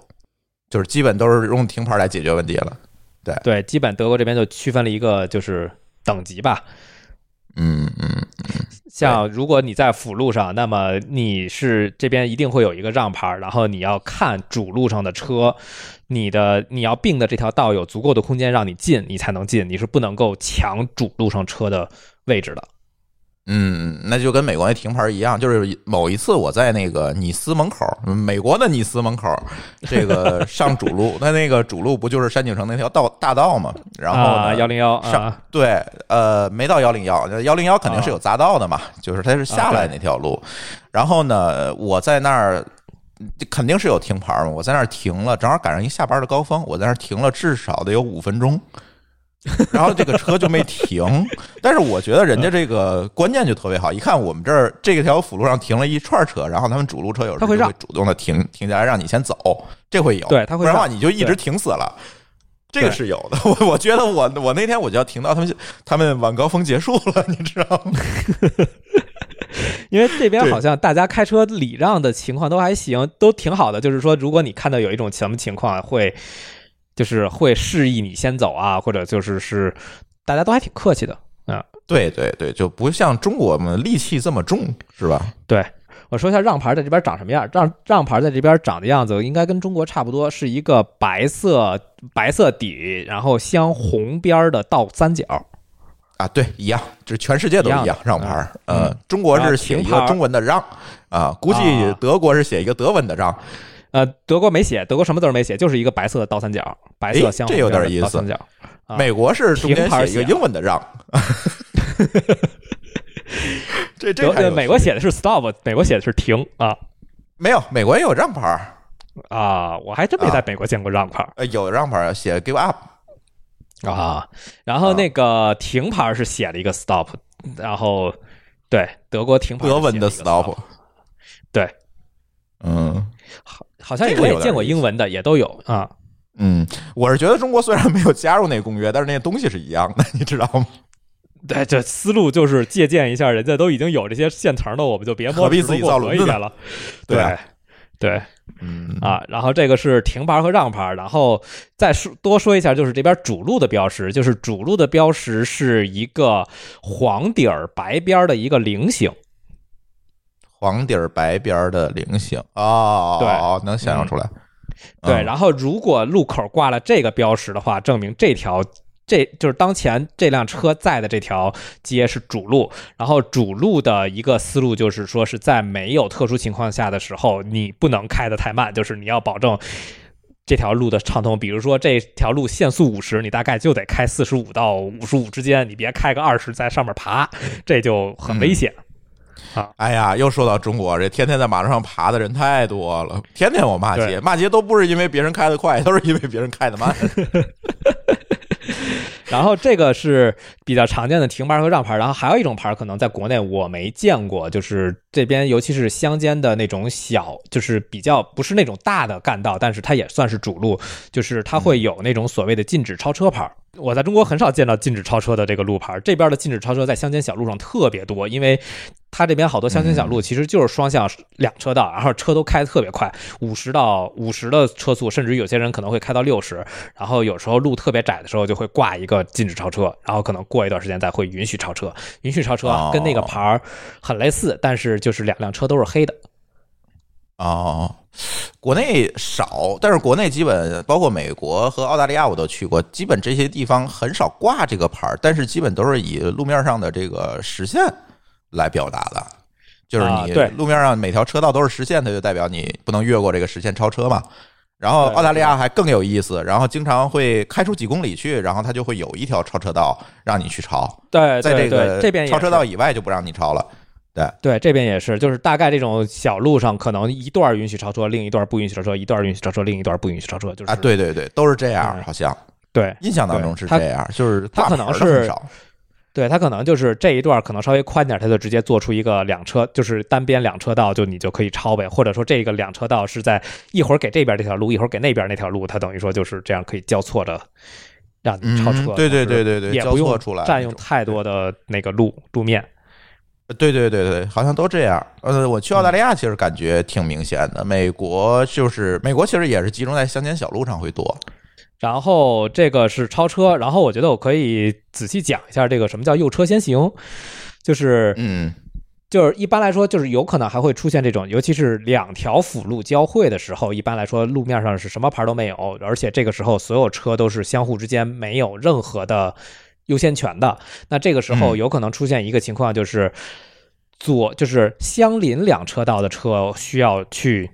就是基本都是用停牌来解决问题了。对
对，基本德国这边就区分了一个就是等级吧。
嗯嗯嗯，
像如果你在辅路上，那么你是这边一定会有一个让牌，然后你要看主路上的车，你的你要并的这条道有足够的空间让你进，你才能进，你是不能够抢主路上车的位置的。
嗯，那就跟美国那停牌一样，就是某一次我在那个尼斯门口，美国的尼斯门口，这个上主路，那那个主路不就是山景城那条道大道嘛？然后
幺零幺
上对，呃，没到幺零幺，幺零幺肯定是有匝道的嘛，就是它是下来那条路。然后呢，我在那儿肯定是有停牌嘛。我在那儿停了，正好赶上一下班的高峰，我在那儿停了至少得有五分钟。然后这个车就没停，但是我觉得人家这个观念就特别好。一看我们这儿这条辅路上停了一串车，然后他们主路车有时候会主动的停停下来让你先走，这会有。
对，他会
不然的话你就一直停死了。这个是有的。我 我觉得我我那天我就要停到他们他们晚高峰结束了，你知道吗？
因为这边好像大家开车礼让的情况都还行，都挺好的。就是说，如果你看到有一种什么情况会。就是会示意你先走啊，或者就是是，大家都还挺客气的啊。
对对对，就不像中国嘛，戾气这么重，是吧？
对，我说一下让牌在这边长什么样。让让牌在这边长的样子应该跟中国差不多，是一个白色白色底，然后镶红边的倒三角。
啊，对，一样，这全世界都一样。让牌，呃，中国是写一个中文的让啊，估计德国是写一个德文的让。
呃，德国没写，德国什么字没写，就是一个白色的倒三角，白色相
这有点意思。
三角，
美国是中间写一个英文的让。这这
美国写的是 stop，美国写的是停啊。
没有，美国也有让牌
啊，我还真没在美国见过让牌。
呃，有让牌写 give up
啊，然后那个停牌是写了一个 stop，然后对德国停牌
德文的 stop，
对，
嗯，
好。好像我也见过英文的，也都有啊。
嗯，我是觉得中国虽然没有加入那个公约，但是那些东西是一样的，你知道吗？
对，这思路就是借鉴一下，人家都已经有这些现成的，我们就别
何必自己造
轮子了。对对，
嗯
啊，然后这个是停牌和让牌，然后再说多说一下，就是这边主路的标识，就是主路的标识是一个黄底儿白边的一个菱形。
黄底儿白边儿的菱形哦，
对，
能想象出来。
对，然后如果路口挂了这个标识的话，证明这条这就是当前这辆车在的这条街是主路。然后主路的一个思路就是说是在没有特殊情况下的时候，你不能开得太慢，就是你要保证这条路的畅通。比如说这条路限速五十，你大概就得开四十五到五十五之间，你别开个二十在上面爬，这就很危险。啊，
哎呀，又说到中国，这天天在马路上爬的人太多了，天天我骂街，骂街都不是因为别人开的快，都是因为别人开的慢。
然后这个是比较常见的停牌和让牌，然后还有一种牌可能在国内我没见过，就是这边尤其是乡间的那种小，就是比较不是那种大的干道，但是它也算是主路，就是它会有那种所谓的禁止超车牌。我在中国很少见到禁止超车的这个路牌，这边的禁止超车在乡间小路上特别多，因为它这边好多乡间小路其实就是双向两车道，然后车都开的特别快，五十到五十的车速，甚至有些人可能会开到六十，然后有时候路特别窄的时候就会挂一个禁止超车，然后可能过一段时间再会允许超车，允许超车跟那个牌很类似，但是就是两辆车都是黑的。
哦。国内少，但是国内基本包括美国和澳大利亚我都去过，基本这些地方很少挂这个牌儿，但是基本都是以路面上的这个实线来表达的，就是你路面上每条车道都是实线，它就代表你不能越过这个实线超车嘛。然后澳大利亚还更有意思，然后经常会开出几公里去，然后它就会有一条超车道让你去超，
对，
在这个
这边
超车道以外就不让你超了。对
对，这边也是，就是大概这种小路上，可能一段允许超车，另一段不允许超车；一段允许超车，另一段不允许超车。就是
啊，对对对，都是这样，好像
对，
印象当中是这样，就是
他可能是，对他可能就是这一段可能稍微宽点，他就直接做出一个两车，就是单边两车道，就你就可以超呗。或者说这个两车道是在一会儿给这边这条路，一会儿给那边那条路，它等于说就是这样可以交错着让你超车。
对对对对对，
也不用
出来
占用太多的那个路路面。
对对对对，好像都这样。呃，我去澳大利亚其实感觉挺明显的。美国就是美国，其实也是集中在乡间小路上会多。
然后这个是超车，然后我觉得我可以仔细讲一下这个什么叫右车先行，就是
嗯，
就是一般来说，就是有可能还会出现这种，尤其是两条辅路交汇的时候，一般来说路面上是什么牌都没有，而且这个时候所有车都是相互之间没有任何的。优先权的，那这个时候有可能出现一个情况，就是左就是相邻两车道的车需要去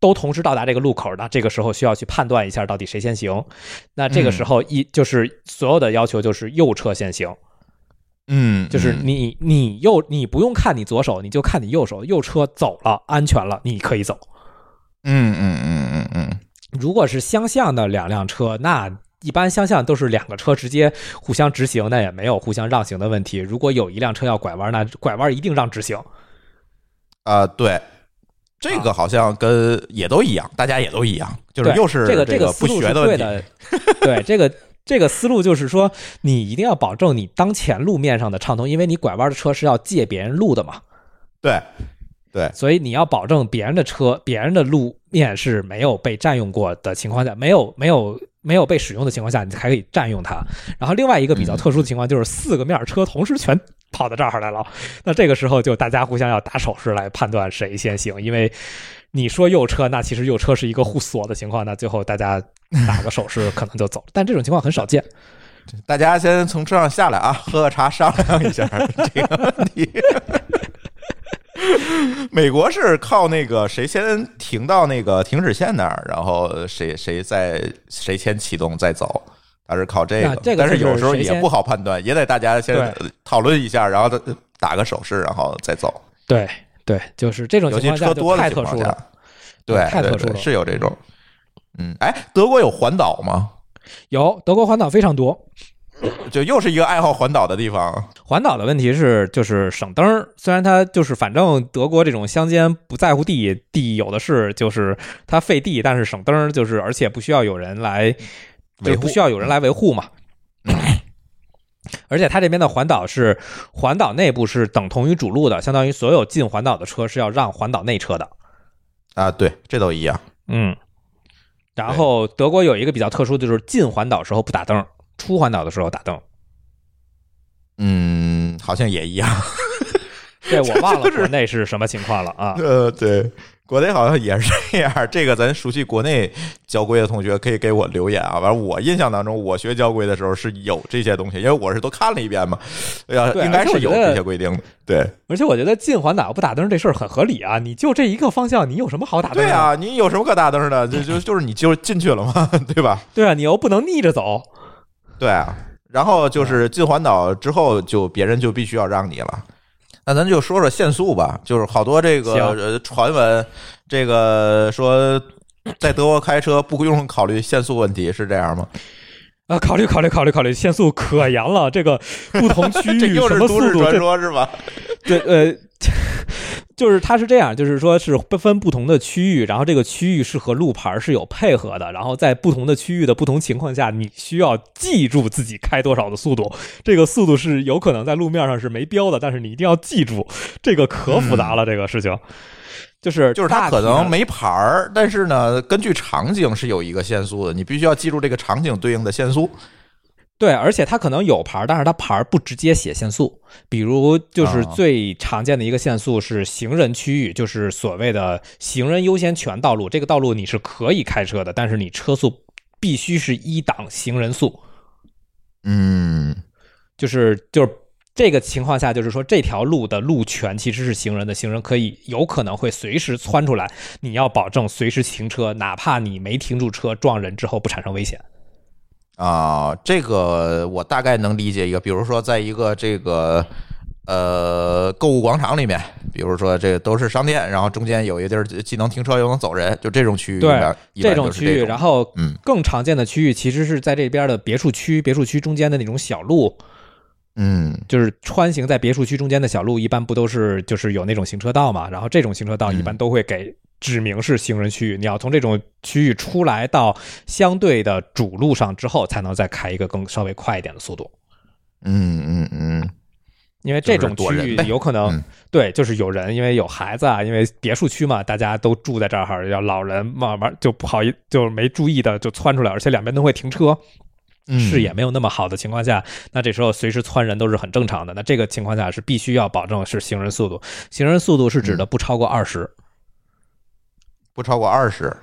都同时到达这个路口，那这个时候需要去判断一下到底谁先行。那这个时候一就是所有的要求就是右车先行，
嗯，
就是你你右你不用看你左手，你就看你右手，右车走了安全了，你可以走。
嗯嗯嗯嗯嗯，
如果是相向的两辆车，那一般相向都是两个车直接互相直行，那也没有互相让行的问题。如果有一辆车要拐弯，那拐弯一定让直行。
啊，对，这个好像跟也都一样，大家也都一样，就是又是
这个
不学的问题。
对这个这个思路就是说，你一定要保证你当前路面上的畅通，因为你拐弯的车是要借别人路的嘛，
对对，
所以你要保证别人的车、别人的路面是没有被占用过的情况下，没有没有没有被使用的情况下，你还可以占用它。然后另外一个比较特殊的情况就是四个面儿车同时全跑到这儿来了，那这个时候就大家互相要打手势来判断谁先行，因为你说右车，那其实右车是一个互锁的情况，那最后大家打个手势可能就走了，但这种情况很少见。
大家先从车上下来啊，喝个茶商量一下这个问题。美国是靠那个谁先停到那个停止线那儿，然后谁谁再谁先启动再走，它是靠这个。
这个
但是有时候也不好判断，也得大家先讨论一下，然后打个手势，然后再走。
对对，就是这种情况下就
车多的
太特殊了
对
太特殊了
是有这种。嗯，哎，德国有环岛吗？
有德国环岛非常多，
就又是一个爱好环岛的地方。
环岛的问题是，就是省灯儿。虽然它就是，反正德国这种乡间不在乎地，地有的是，就是它费地，但是省灯儿，就是而且不需要有人来，就不需要有人来维护嘛。而且它这边的环岛是环岛内部是等同于主路的，相当于所有进环岛的车是要让环岛内车的。
啊，对，这都一样。
嗯，然后德国有一个比较特殊的就是进环岛时候不打灯，出环岛的时候打灯。
嗯，好像也一样。
对我 忘了国内是什么情况了啊。
呃，对，国内好像也是这样。这个咱熟悉国内交规的同学可以给我留言啊。反正，我印象当中，我学交规的时候是有这些东西，因为我是都看了一遍嘛。哎呀，应该是有这些规定的。对，
而且我觉得进环岛不打灯这事儿很合理啊！你就这一个方向，你有什么好打灯的？
对啊，你有什么可打灯的？就就就是你就进去了嘛，对吧？
对啊，你又不能逆着走。
对啊。然后就是进环岛之后，就别人就必须要让你了。那咱就说说限速吧，就是好多这个传闻，这个说在德国开车不用考虑限速问题，是这样吗？
啊，考虑考虑考虑考虑，限速可严了。这个不同区
这
域什么
又是都，市传说是吧？
对呃，就是它是这样，就是说是分不同的区域，然后这个区域是和路牌是有配合的，然后在不同的区域的不同情况下，你需要记住自己开多少的速度。这个速度是有可能在路面上是没标的，但是你一定要记住，这个可复杂了，这个事情。就是
就是它可能没牌儿，但是呢，根据场景是有一个限速的，你必须要记住这个场景对应的限速。
对，而且它可能有牌儿，但是它牌儿不直接写限速。比如，就是
啊
最常见的一个限速是行人区域，就是所谓的行人优先权道路。这个道路你是可以开车的，但是你车速必须是一档行人速。
嗯，
就是就是这个情况下，就是说这条路的路权其实是行人的，行人可以有可能会随时窜出来，你要保证随时停车，哪怕你没停住车撞人之后不产生危险。
啊，这个我大概能理解一个，比如说在一个这个呃购物广场里面，比如说这个都是商店，然后中间有一地儿既能停车又能走人，就这种区域里边
这种。区域，然后
嗯
更常见的区域其实是在这边的别墅区，别墅区中间的那种小路，就是穿行在别墅区中间的小路，一般不都是就是有那种行车道嘛？然后这种行车道
嗯
一般都会给指明是行人区域，你要从这种区域出来到相对的主路上之后，才能再开一个更稍微快一点的速度。
嗯嗯嗯
因为这种区域有可能、
嗯
对，就是有人，因为有孩子啊，因为别墅区嘛，大家都住在这儿，要老人慢慢就不好意，就没注意的就窜出来，而且两边都会停车，
嗯，
视野没有那么好的情况下，那这时候随时窜人都是很正常的。那这个情况下是必须要保证是行人速度，行人速度是指的不超过二十、
不超过二十，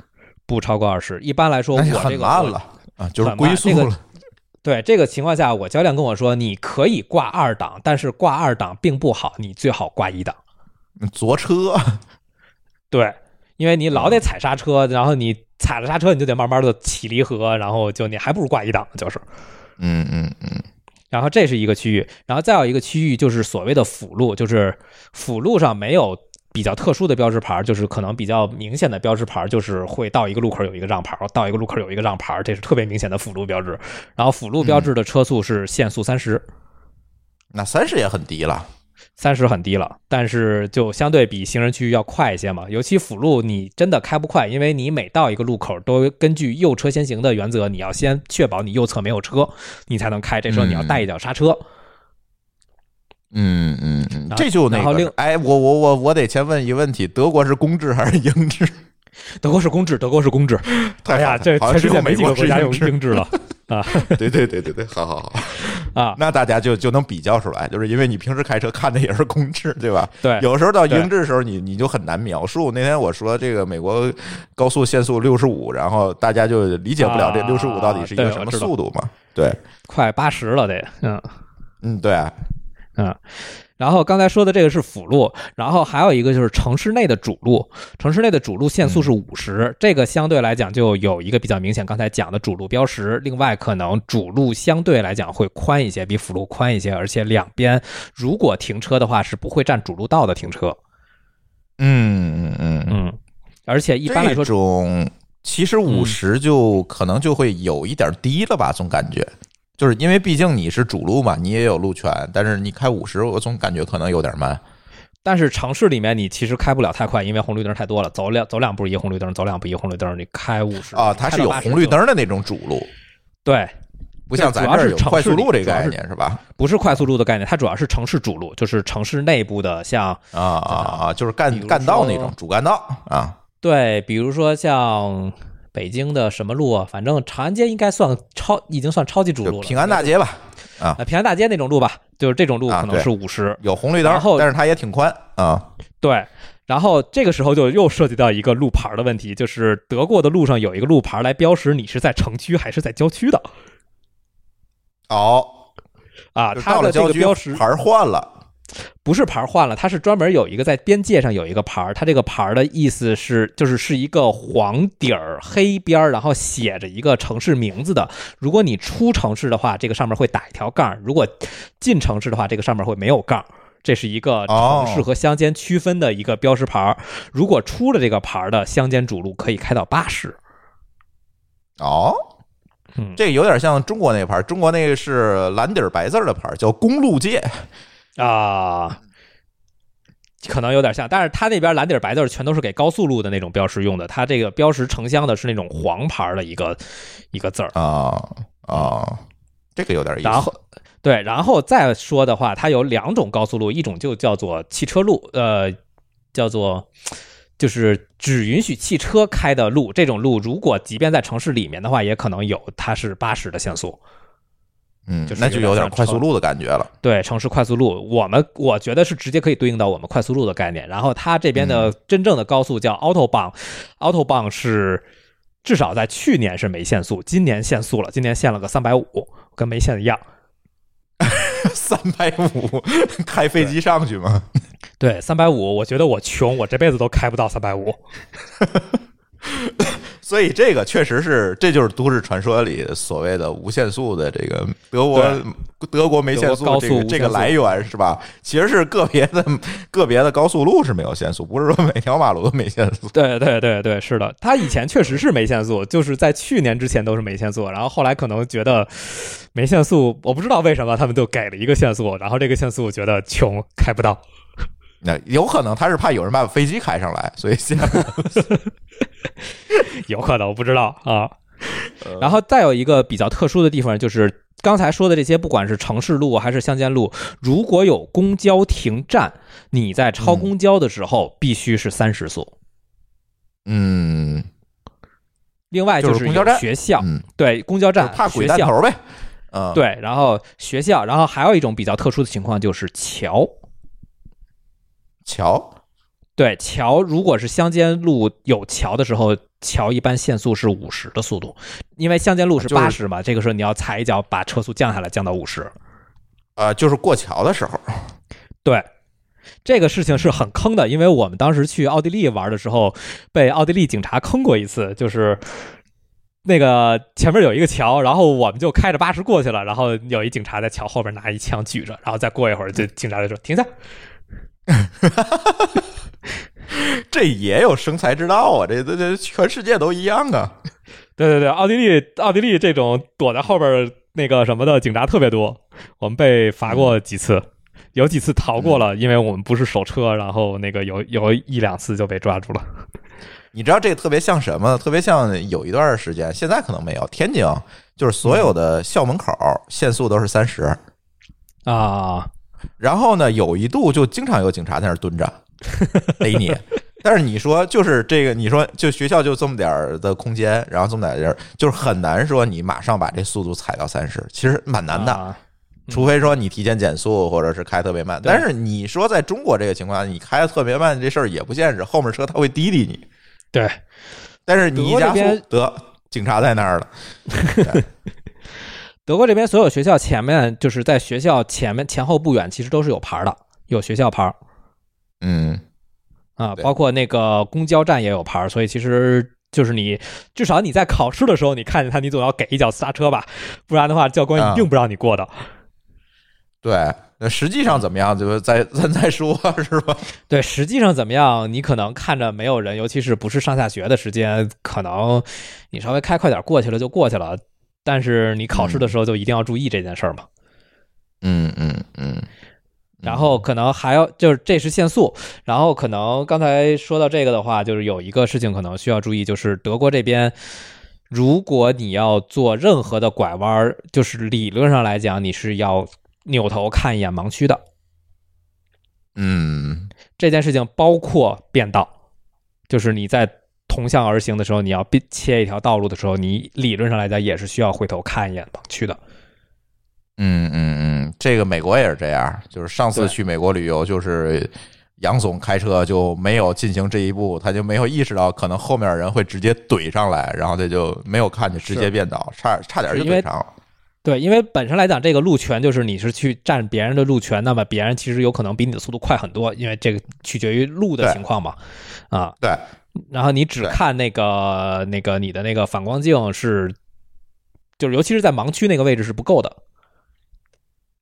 不超过二十。一般来说，我这个
慢了啊，就是龟速了。
对这个情况下，我教练跟我说，你可以挂二档，但是挂二档并不好，你最好挂一档。
坐车，
对，因为你老得踩刹车，然后你踩了刹车，你就得慢慢的起离合，然后就你还不如挂一档，就是。
嗯嗯嗯
然后这是一个区域，然后再有一个区域就是所谓的辅路，就是辅路上没有比较特殊的标志牌，就是可能比较明显的标志牌，就是会到一个路口有一个让牌，到一个路口有一个让牌，这是特别明显的辅路标志。然后辅路标志的车速是限速三十、
那三十也很低了。
三十很低了，但是就相对比行人区要快一些嘛。尤其辅路，你真的开不快，因为你每到一个路口都根据右车先行的原则，你要先确保你右侧没有车，你才能开。这时候你要带一脚刹车。
嗯嗯嗯，这就那
然后另
个，哎，我我我我得先问一个问题：德国是公制还是英制？
德国是公制，德国是公制。哎呀，这全世界没几个国家用
英制
了啊
对对对对对，好好好，
啊！
那大家就就能比较出来，就是因为你平时开车看的也是公制，对吧？
对，
有时候到
对
英制的时候，你你就很难描述。那天我说这个美国高速限速六十五，然后大家就理解不了这
啊
六十五到底是一个什么速度嘛？对，
快八十了得，嗯。
嗯，对啊，
嗯，然后刚才说的这个是辅路，然后还有一个就是城市内的主路，城市内的主路限速是五十、这个相对来讲就有一个比较明显，刚才讲的主路标识。另外，可能主路相对来讲会宽一些，比辅路宽一些，而且两边如果停车的话是不会占主路道的停车。
嗯嗯嗯，
嗯，而且一般来说
这，种其实五十就可能就会有一点低了吧，总感觉。就是因为毕竟你是主路嘛，你也有路权，但是你开五十，我总感觉可能有点慢。
但是城市里面你其实开不了太快，因为红绿灯太多了，走两走两步一红绿灯，走两步一红绿灯，你开五十
啊，它是有红绿，灯的那种主路，
对，
不像咱这儿有快速路这个概念是吧？
不是快速路的概念，它主要是城市主路，就是城市内部的，像
啊啊啊，就是干干道那种主干道啊。
对，比如说像北京的什么路啊，反正长安街应该算超，已经算超级主路了。
平安大街吧，
啊，平安大街那种路吧，就是这种路
啊
可能是五十、
有红绿灯
然后，
但是它也挺宽啊。
对。然后这个时候就又涉及到一个路牌的问题，就是德国的路上有一个路牌来标识你是在城区还是在郊区的
哦，
啊，
就
它的这
到了郊区
个标识
牌换了
不是牌儿换了，它是专门有一个在边界上有一个牌儿，它这个牌儿的意思是就是是一个黄底儿黑边儿，然后写着一个城市名字的。如果你出城市的话，这个上面会打一条杠儿；如果进城市的话，这个上面会没有杠儿。这是一个城市和乡间区分的一个标识牌儿。如果出了这个牌儿的乡间主路，可以开到八十。
哦。
嗯
这个有点像中国那个牌儿，中国那个是蓝底儿白字儿的牌儿，叫公路界。
啊。可能有点像，但是它那边蓝底儿白字儿全都是给高速路的那种标识用的，它这个标识城乡的是那种黄牌儿的一个一个字儿。
啊啊，这个有点意思。
然后对，然后再说的话，它有两种高速路，一种就叫做汽车路，呃，叫做就是只允许汽车开的路。这种路如果即便在城市里面的话，也可能有它是八十的限速。
嗯
就，是
那就有点快速路的感觉了。
对，城市快速路，我们我觉得是直接可以对应到我们快速路的概念。然后它这边的真正的高速叫 Autobahn，Autobahn 是至少在去年是没限速，今年限速了，今年限了个三百五，跟没限一样。
三百五，开飞机上去吗？
对，三百五，我觉得我穷，我这辈子都开不到三百五。
所以这个确实是，这就是都市传说里所谓的无限速的这个德国德国没限速这个这个来源是吧？其实是个别的个别的高速路是没有限速，不是说每条马路都没限速。
对对对对，是的，它以前确实是没限速，就是在去年之前都是没限速，然后后来可能觉得没限速，我不知道为什么他们就给了一个限速，然后这个限速觉得穷开不到。
那有可能他是怕有人把飞机开上来，所以现在
有可能我不知道啊。然后再有一个比较特殊的地方，就是刚才说的这些，不管是城市路还是乡间路，如果有公交停站，你在超公交的时候必须是三十速。
嗯
另外
就是公交站
学校，
嗯，
对公交站、
怕鬼
学校，
呗。嗯，，
对，然后学校，然后还有一种比较特殊的情况就是桥。
桥
对桥，如果是乡间路有桥的时候，桥一般限速是五十的速度，因为乡间路是
就是
八十嘛，这个时候你要踩一脚把车速降下来，降到五十。
呃，就是过桥的时候，
对，这个事情是很坑的，因为我们当时去奥地利玩的时候，被奥地利警察坑过一次，就是那个前面有一个桥，然后我们就开着八十过去了，然后有一警察在桥后边拿一枪举着，然后再过一会儿，就警察就说停下。
这也有生财之道啊！这这这全世界都一样啊！
对对对，奥地利奥地利这种躲在后边那个什么的警察特别多，我们被罚过几次，有几次逃过了，因为我们不是守车，然后那个有有一两次就被抓住了。
你知道这特别像什么？特别像有一段时间，现在可能没有。天津就是所有的校门口限速都是三十
啊，
然后呢，有一度就经常有警察在那儿蹲着逮你。但是你说就是这个，你说就学校就这么点儿的空间，然后这么点儿，就是很难说你马上把这速度踩到三十，其实蛮难的。除非说你提前减速，或者是开特别慢。但是你说在中国这个情况下，你开的特别慢这事儿也不现实，后面车他会滴滴你。
对，
但是你一加速得警察在那儿了。
德国这边所有学校前面就是在学校前面前后不远，其实都是有牌的，有学校牌。
嗯。
啊，包括那个公交站也有牌，所以其实就是你至少你在考试的时候，你看见他，你总要给一脚刹车吧，不然的话教官一定不让你过的。
对，那实际上怎么样，就是再咱 再说，是吧？
对，实际上怎么样，你可能看着没有人，尤其是不是上下学的时间，可能你稍微开快点过去了就过去了，但是你考试的时候就一定要注意这件事儿嘛。
嗯嗯嗯。
然后可能还要就是这是限速，然后可能刚才说到这个的话，就是有一个事情可能需要注意，就是德国这边，如果你要做任何的拐弯，就是理论上来讲，你是要扭头看一眼盲区的。
嗯，
这件事情包括变道，就是你在同向而行的时候，你要切一条道路的时候，你理论上来讲也是需要回头看一眼盲区的。
嗯嗯嗯，这个美国也是这样，就是上次去美国旅游，就是杨总开车就没有进行这一步，他就没有意识到可能后面人会直接怼上来，然后他就没有看见直接变道，差差点就怼上了。
对，因为本身来讲，这个路权就是你是去占别人的路权，那么别人其实有可能比你的速度快很多，因为这个取决于路的情况嘛。啊，
对。
然后你只看那个那个你的那个反光镜是，就是尤其是在盲区那个位置是不够的。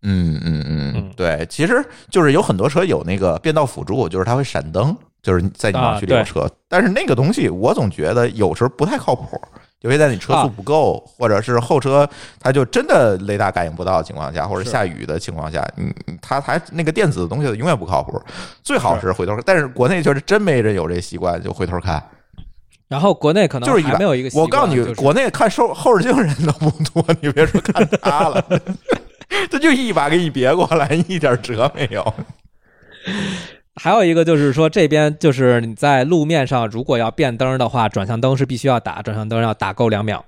嗯嗯嗯，对，其实就是有很多车有那个变道辅助，就是它会闪灯，就是在你盲区里有车。但是那个东西我总觉得有时候不太靠谱，尤其在你车速不够，或者是后车它就真的雷达感应不到的情况下，或者下雨的情况下，嗯，它还那个电子的东西永远不靠谱。最好是回头，但是国内就是真没人有这习惯，就回头看。
然后国内可能
就是
还没有一个，
我告诉你，国内看后后视镜人都不多，你别说看他了。他就一把给你别过来，一点辙没有。
还有一个就是说，这边就是你在路面上，如果要变灯的话，转向灯是必须要打，转向灯要打够两秒。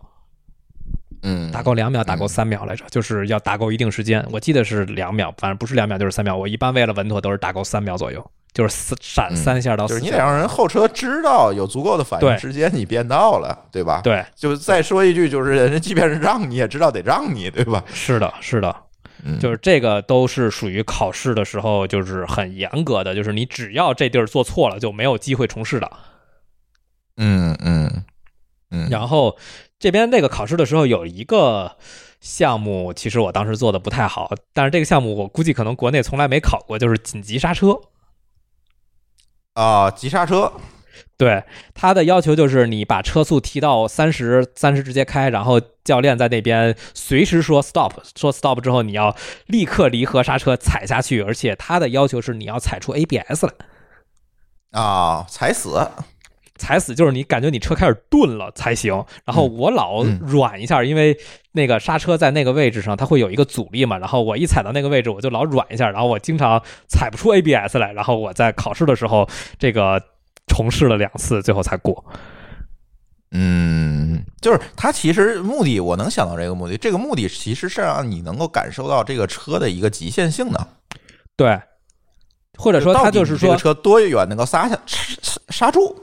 嗯，
打够两秒，打够三秒来着，就是要打够一定时间。我记得是两秒，反正不是两秒就是三秒。我一般为了稳妥都是打够三秒左右，就是闪三下到。
就是你得让人后车知道有足够的反应时间，你变道了，对吧？
对。
就再说一句，就是人家即便是让你也知道得让你，对吧？
是的，是的。就是这个都是属于考试的时候，就是很严格的，就是你只要这地儿做错了，就没有机会重试的。
嗯嗯嗯。
然后这边那个考试的时候有一个项目，其实我当时做的不太好，但是这个项目我估计可能国内从来没考过，就是紧急刹车。
啊，急刹车。
对他的要求就是你把车速提到三十，三十直接开，然后教练在那边随时说 stop，说 stop 之后你要立刻离合刹车踩下去，而且他的要求是你要踩出 ABS 来。
啊，踩死，
踩死就是你感觉你车开始顿了才行。然后我老软一下，因为那个刹车在那个位置上它会有一个阻力嘛。然后我一踩到那个位置我就老软一下，然后我经常踩不出 ABS 来。然后我在考试的时候这个。重试了两次，最后才过。
嗯，就是它其实目的，我能想到这个目的。这个目的其实是让你能够感受到这个车的一个极限性能。
对，或者说它就是说，
这个车多远能够刹下刹住？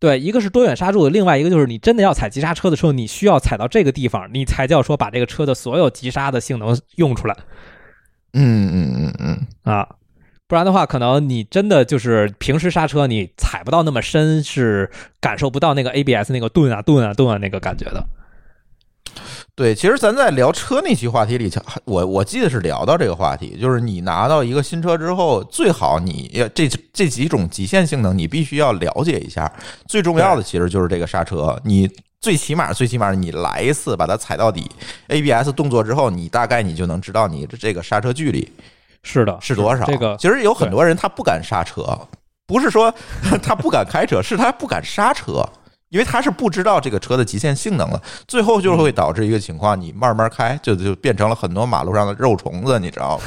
对，一个是多远刹住的，另外一个就是你真的要踩急刹车的时候，你需要踩到这个地方，你才叫说把这个车的所有急刹的性能用出来。
嗯嗯嗯嗯
啊。不然的话，可能你真的就是平时刹车，你踩不到那么深，是感受不到那个 ABS 那个顿啊顿啊顿啊那个感觉的。
对，其实咱在聊车那期话题里，我我记得是聊到这个话题，就是你拿到一个新车之后，最好你这这几种极限性能你必须要了解一下。最重要的其实就是这个刹车，你最起码最起码你来一次把它踩到底，ABS 动作之后，你大概你就能知道你的这个刹车距离
是的
是多少。
这个
其实有很多人他不敢刹车，不是说 他不敢开车，是他不敢刹车。因为他是不知道这个车的极限性能了，最后就会导致一个情况，你慢慢开就就变成了很多马路上的肉虫子，你知道吗？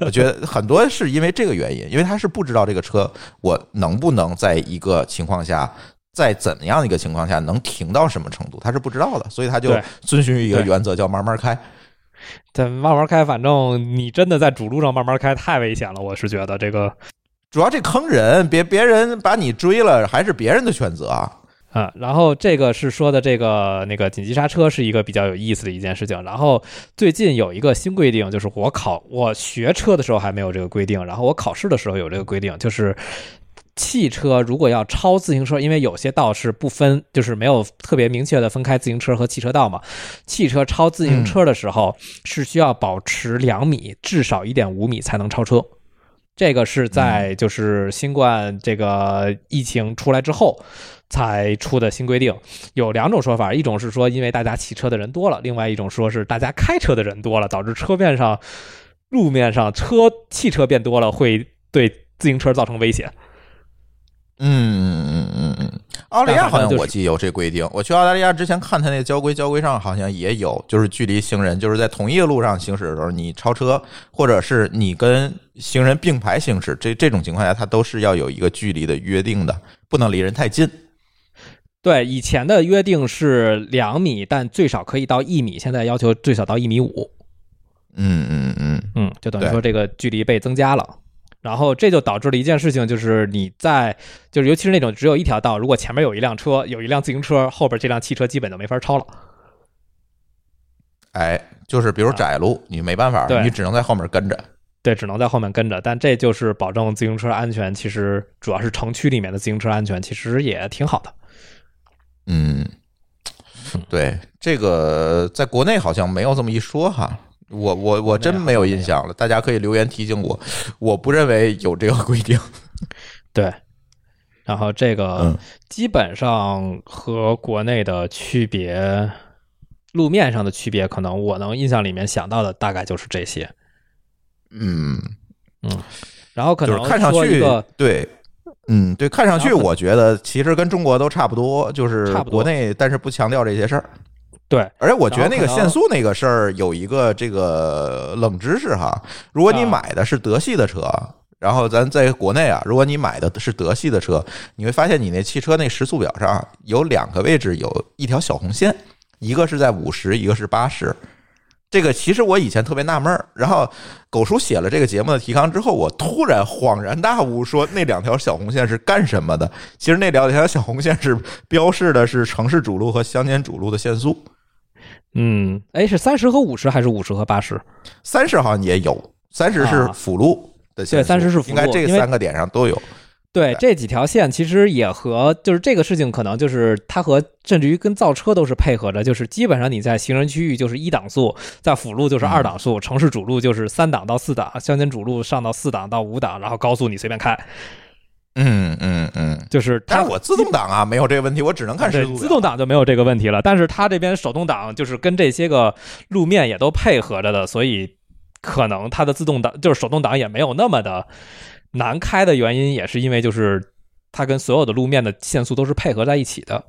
我觉得很多是因为这个原因，因为他是不知道这个车我能不能在一个情况下，在怎么样的一个情况下能停到什么程度，他是不知道的，所以他就遵循一个原则，叫慢慢开。
对，慢慢开，反正你真的在主路上慢慢开太危险了，我是觉得这个
主要这坑人，别别人把你追了，还是别人的选择啊。
啊，然后这个是说的这个那个紧急刹车是一个比较有意思的一件事情。然后最近有一个新规定，就是我考我学车的时候还没有这个规定，然后我考试的时候有这个规定，就是汽车如果要超自行车，因为有些道是不分，就是没有特别明确的分开自行车和汽车道嘛。汽车超自行车的时候是需要保持两米，至少一点五米才能超车。这个是在就是新冠这个疫情出来之后。才出的新规定有两种说法，一种是说因为大家骑车的人多了，另外一种说是大家开车的人多了，导致车面上、路面上车汽车变多了，会对自行车造成危险。
嗯嗯嗯嗯嗯，澳大利亚好像我记有这规定。我去澳大利亚之前看他那个交规，交规上好像也有，就是距离行人就是在同一个路上行驶的时候，你超车或者是你跟行人并排行驶，这这种情况下，它都是要有一个距离的约定的，不能离人太近。
对，以前的约定是两米，但最少可以到一米，现在要求最少到一米五。
嗯嗯嗯
嗯，就等于说这个距离被增加了，然后这就导致了一件事情，就是你在就是尤其是那种只有一条道，如果前面有一辆车，有一辆自行车，后边这辆汽车基本就没法超了。
哎，就是比如窄路，你没办法，你只能在后面跟着。
对，只能在后面跟着，但这就是保证自行车安全。其实主要是城区里面的自行车安全，其实也挺好的。
嗯，对，这个在国内好像没有这么一说哈，我我我真没有印象了，大家可以留言提醒我，我不认为有这个规定。
对，然后这个基本上和国内的区别，路面上的区别，可能我能印象里面想到的大概就是这些。
嗯
嗯，然后可能
看上去对。嗯，对，看上去我觉得其实跟中国都差不多，就是国内，但是不强调这些事儿。
对，
而且我觉得那个限速那个事儿有一个这个冷知识哈，如果你买的是德系的车，然后咱在国内啊，如果你买的是德系的车，你会发现你那汽车那时速表上有两个位置有一条小红线，一个是在五十，一个是八十。这个其实我以前特别纳闷儿，然后狗叔写了这个节目的提纲之后，我突然恍然大悟，说那两条小红线是干什么的？其实那两条小红线是标示的是城市主路和乡间主路的限速。
嗯，哎，是三十和五十还是五十和八十？
三十好像也有，三十是辅路的限
速，对，三十是辅路，
应该这三个点上都有。
对这几条线，其实也和就是这个事情，可能就是它和甚至于跟造车都是配合着，就是基本上你在行人区域就是一档速，在辅路就是二档速，城市主路就是三档到四档，乡间主路上到四档到五档，然后高速你随便开。
嗯嗯嗯，
就是它
我自动挡啊没有这个问题，我只能看时速。
自动挡就没有这个问题了，但是它这边手动挡就是跟这些个路面也都配合着的，所以可能它的自动挡就是手动挡也没有那么的。难开的原因也是因为，就是它跟所有的路面的限速都是配合在一起的。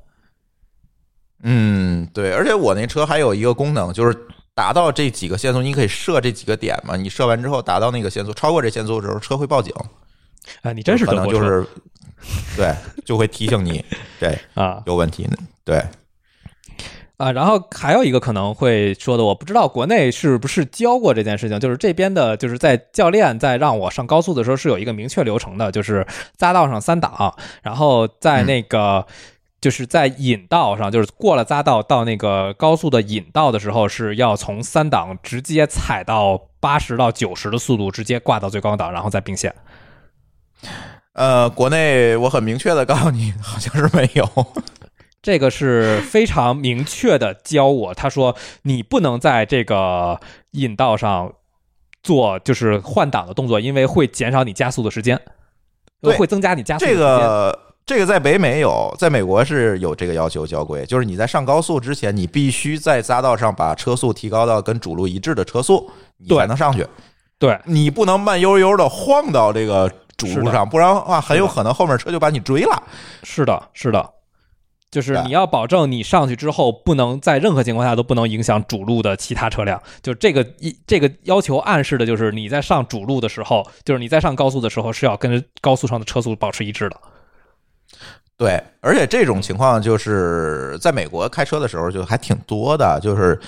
嗯，对，而且我那车还有一个功能，就是达到这几个限速，你可以设这几个点嘛。你设完之后达到那个限速，超过这限速的时候，车会报警。
啊，你真是
可能就是对，就会提醒你，对
啊，
有问题呢，对。
啊，然后还有一个可能会说的，我不知道国内是不是教过这件事情，就是这边的，就是在教练在让我上高速的时候是有一个明确流程的，就是匝道上三档，然后在那个就是在引道上，就是过了匝道到那个高速的引道的时候，是要从三档直接踩到八十到九十的速度，直接挂到最高档，然后再并线。
呃，国内我很明确的告诉你，好像是没有。
这个是非常明确的教我，他说你不能在这个引道上做就是换挡的动作，因为会减少你加速的时间，
对
会增加你加速的
这
时间。
个这个在北美有，在美国是有这个要求交规，就是你在上高速之前，你必须在匝道上把车速提高到跟主路一致的车速，你才能上去。
对，
你不能慢悠悠的晃到这个主路上，不然的话很有可能后面车就把你追了。
是的，是的，就是你要保证你上去之后，不能在任何情况下都不能影响主路的其他车辆。就这个一这个要求暗示的就是你在上主路的时候，就是你在上高速的时候是要跟高速上的车速保持一致的。
对，而且这种情况就是在美国开车的时候就还挺多的，就是。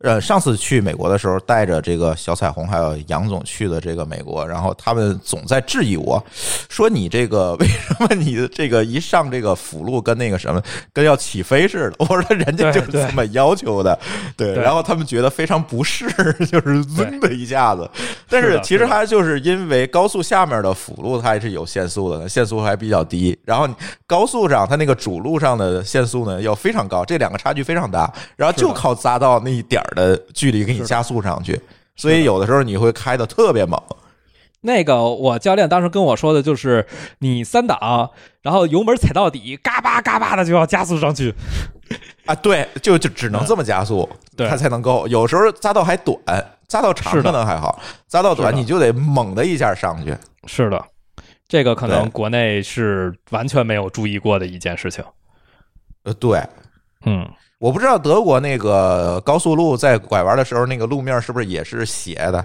呃，上次去美国的时候，带着这个小彩虹还有杨总去的这个美国，然后他们总在质疑我，说你这个为什么你这个一上这个辅路跟那个什么跟要起飞似的？我说人家就是这么要求的，对。
对
然后他们觉得非常不适，就是嗡的一下子。但
是
其实它就是因为高速下面的辅路它还是有限速的，限速还比较低，然后高速上它那个主路上的限速呢要非常高，这两个差距非常大，然后就靠匝道那一点儿的距离给你加速上去，所以有的时候你会开的特别猛。
那个我教练当时跟我说的就是，你三档，然后油门踩到底，嘎巴嘎巴的就要加速上去。
啊，对，就就只能这么加速，
对
它才能够。有时候匝道还短，匝道长
的
可能还好，匝道短你就得猛的一下上去。
是的，这个可能国内是完全没有注意过的一件事情。
呃，对，
嗯，
我不知道德国那个高速路在拐弯的时候，那个路面是不是也是斜的？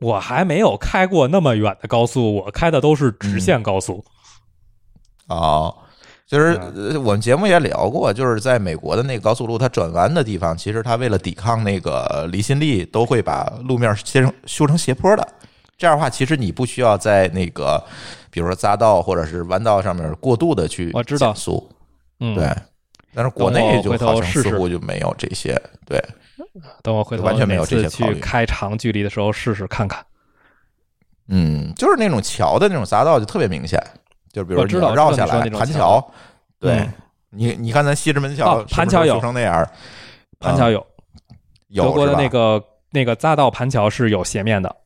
我还没有开过那么远的高速，我开的都是直线高速。
哦，就是我们节目也聊过，就是在美国的那个高速路，它转弯的地方，其实它为了抵抗那个离心力，都会把路面切成修成斜坡的。这样的话，其实你不需要在那个，比如说匝道或者是弯道上面过度的去
我知道
减速，
嗯，
对。但是国内就好像似乎就没有这些，对，
等我回头
完全没有这些
去开长距离的时候试试看看。
嗯，就是那种桥的那种匝道就特别明显，就比如说你
我知道
要绕下来
那种
盘桥，对
嗯
你你看咱西直门桥
哦盘桥有
成那样，
盘桥有，
有
德国的那个那个匝道盘桥是有斜面的。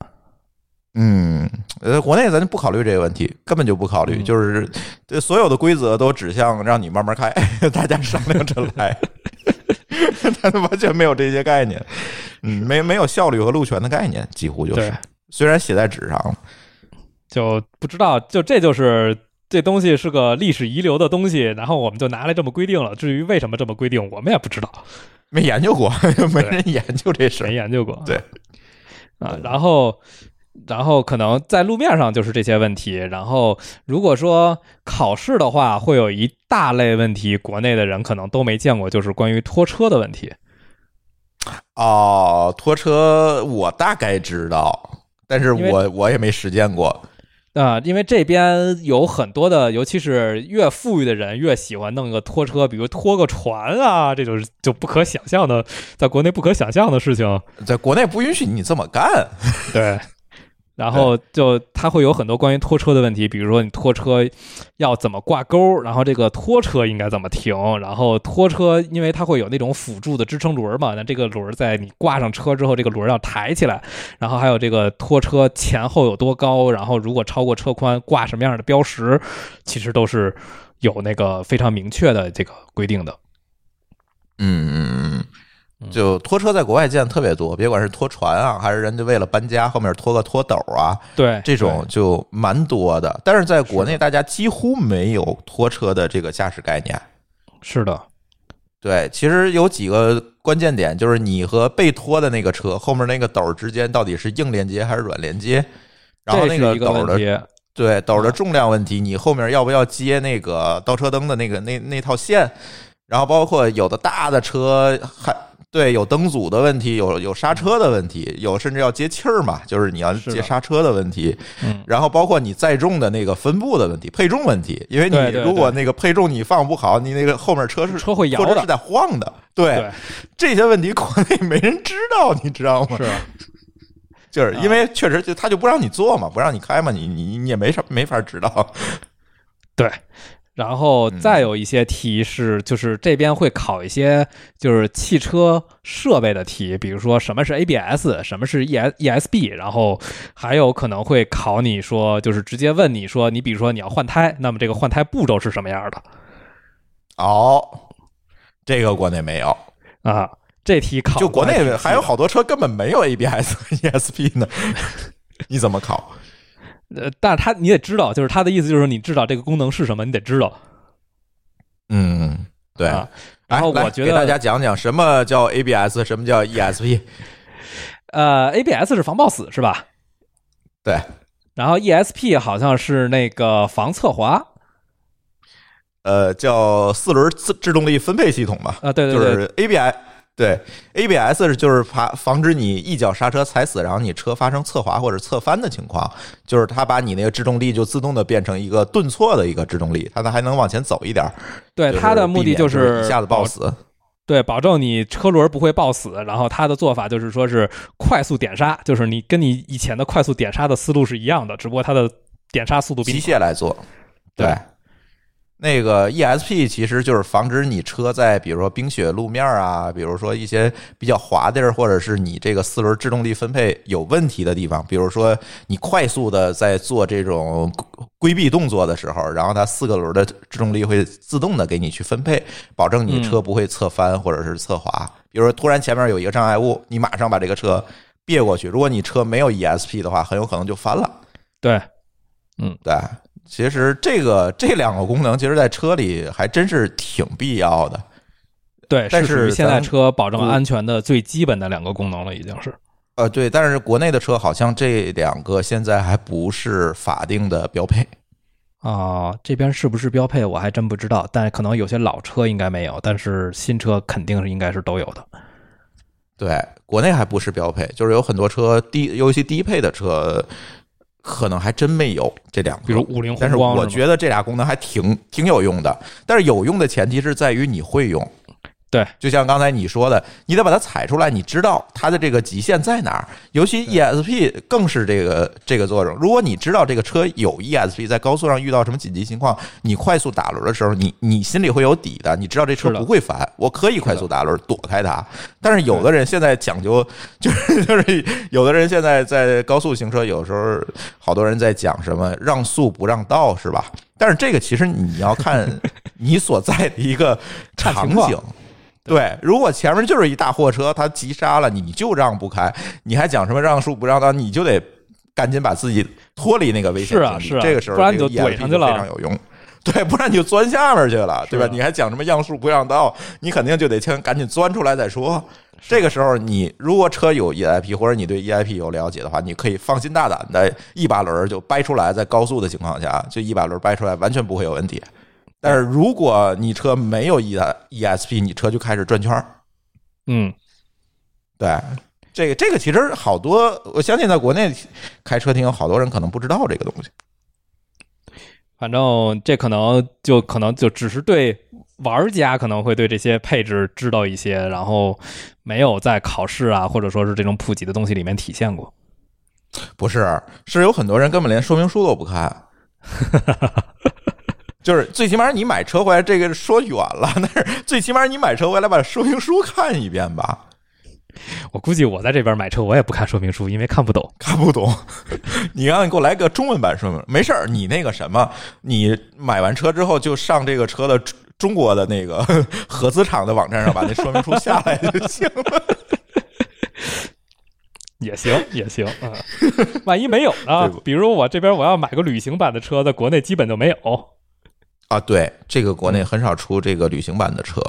嗯，呃，国内咱就不考虑这个问题，根本就不考虑，
嗯。
就是这所有的规则都指向让你慢慢开，大家商量着来，他完全没有这些概念，嗯，没没有效率和路权的概念，几乎就是，虽然写在纸上了，
就不知道，就这就是这东西是个历史遗留的东西，然后我们就拿来这么规定了。至于为什么这么规定，我们也不知道，
没研究过，没人研究这事
没，研究过。
对。
啊，然后。然后可能在路面上就是这些问题，然后如果说考试的话，会有一大类问题，国内的人可能都没见过，就是关于拖车的问题。
哦，拖车我大概知道，但是我我也没实践过。
啊、因为这边有很多的，尤其是越富裕的人越喜欢弄个拖车，比如拖个船啊，这种就不可想象的，在国内不可想象的事情。
在国内不允许你这么干，
对，然后就它会有很多关于拖车的问题，比如说你拖车要怎么挂钩，然后这个拖车应该怎么停，然后拖车因为它会有那种辅助的支撑轮嘛，那这个轮在你挂上车之后，这个轮要抬起来，然后还有这个拖车前后有多高，然后如果超过车宽挂什么样的标识，其实都是有那个非常明确的这个规定的。
嗯嗯嗯，
嗯
就拖车在国外见的特别多，别管是拖船啊，还是人家为了搬家后面拖个拖斗啊，
对，
这种就蛮多的。但是在国内，大家几乎没有拖车的这个驾驶概念。
是的，
对，其实有几个关键点，就是你和被拖的那个车后面那个斗之间到底是硬连接还是软连接，然后那
个
斗的。对斗的重量问题，你后面要不要接那个倒车灯的那个那那套线？然后包括有的大的车还对有灯组的问题，有有刹车的问题，有甚至要接气儿嘛，就是你要接刹车的问题。
嗯，
然后包括你载重的那个分布的问题、配重问题，因为你如果那个配重你放不好，你那个后面车是
车会摇的
或者是在晃的。对
对，
这些问题国内没人知道，你知道吗？
是。
就是因为确实就他就不让你做嘛，不让你开嘛，你你你也没啥没法知道。
对，然后再有一些题是，就是这边会考一些就是汽车设备的题，比如说什么是 ABS，什么是 E S ESB，然后还有可能会考你说，就是直接问你说，你比如说你要换胎，那么这个换胎步骤是什么样的
哦，这个国内没有，
啊？这题考
就国内还有好多车根本没有 ABS 和 ESP 呢，你怎么考？
呃，但是他你得知道，就是他的意思就是你知道这个功能是什么，你得知道。
嗯，对。
啊然后我觉得
给大家讲讲什么叫 ABS，什么叫 ESP。
呃，ABS 是防抱死是吧？
对，
然后 ESP 好像是那个防侧滑，
呃，叫四轮自制动力分配系统吧，
啊，对对对，
就是 ABS。对，ABS 是就是防防止你一脚刹车踩死，然后你车发生侧滑或者侧翻的情况，就是它把你那个制动力就自动的变成一个顿挫的一个制动力，它呢还能往前走一点儿。
对它的目的就是
一下子抱死。
对，保证你车轮不会抱死。然后它的做法就是说是快速点刹，就是你跟你以前的快速点刹的思路是一样的，只不过它的点刹速度比
机
你
械来做。
对
对，那个 ESP 其实就是防止你车在比如说冰雪路面啊，比如说一些比较滑地儿，或者是你这个四轮制动力分配有问题的地方，比如说你快速的在做这种规避动作的时候，然后它四个轮的制动力会自动的给你去分配，保证你车不会侧翻或者是侧滑。比如说突然前面有一个障碍物，你马上把这个车别过去。如果你车没有 ESP 的话，很有可能就翻了。
对，嗯
对，其实这个这两个功能，其实在车里还真是挺必要的。
对，
但是
现在车保证安全的最基本的两个功能了，已经是。
呃，对，但是国内的车好像这两个现在还不是法定的标配。
啊、这边是不是标配我还真不知道，但可能有些老车应该没有，但是新车肯定是应该是都有的。
对，国内还不是标配，就是有很多车低，尤其低配的车，可能还真没有这两个。
比如五菱宏光是我
觉得这俩功能还挺挺有用的，但是有用的前提是在于你会用。
对，
就像刚才你说的，你得把它踩出来，你知道它的这个极限在哪儿。尤其 ESP 更是这个这个作用。如果你知道这个车有 ESP，在高速上遇到什么紧急情况，你快速打轮的时候，你你心里会有底的，你知道这车不会翻，我可以快速打轮躲开它。但是有的人现在讲究，就是就是有的人现在在高速行车，有时候好多人在讲什么让速不让道，是吧？但是这个其实你要看 你所在的一个场景。对，如果前面就是一大货车，他急刹了，你就让不开，你还讲什么让速不让道，你就得赶紧把自己脱离那个危险境地
是啊是啊
这个时候
不然你就
这个
怼
ESP
上去了
非常有用。对，不然你就钻下面去了，对吧？
啊
你还讲什么让速不让道，你肯定就得先赶紧钻出来再说。这个时候，你如果车有 EIP 或者你对 EIP 有了解的话，你可以放心大胆的一把轮儿就掰出来，在高速的情况下，就一把轮儿掰出来，完全不会有问题。但是如果你车没有 E ESP，你车就开始转圈儿。
嗯，
对，这个这个其实好多，我相信在国内开车听有好多人可能不知道这个东西。
反正这可能就可能就只是对玩家可能会对这些配置知道一些，然后没有在考试啊或者说是这种普及的东西里面体现过。
不是，是有很多人根本连说明书都不看。就是最起码你买车回来，这个说远了，但是最起码你买车回来把说明书看一遍吧，
我估计我在这边买车我也不看说明书，因为看不懂。
看不懂。你让你给我来个中文版说明，没事儿，你那个什么，你买完车之后就上这个车的中中国的那个 合资厂的网站上把那说明书下来就行了。
也行，也行啊。万一没有呢？比如我这边我要买个旅行版的车，在国内基本就没有。
啊，对，这个国内很少出这个旅行版的车。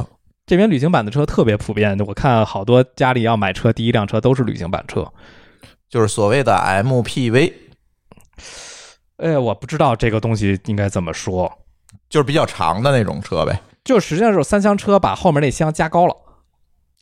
这边旅行版的车特别普遍，我看好多家里要买车，第一辆车都是旅行版车。
就是所谓的 MPV，
哎，我不知道这个东西应该怎么说。
就是比较长的那种车呗。
就实际上是三厢车把后面那箱加高了。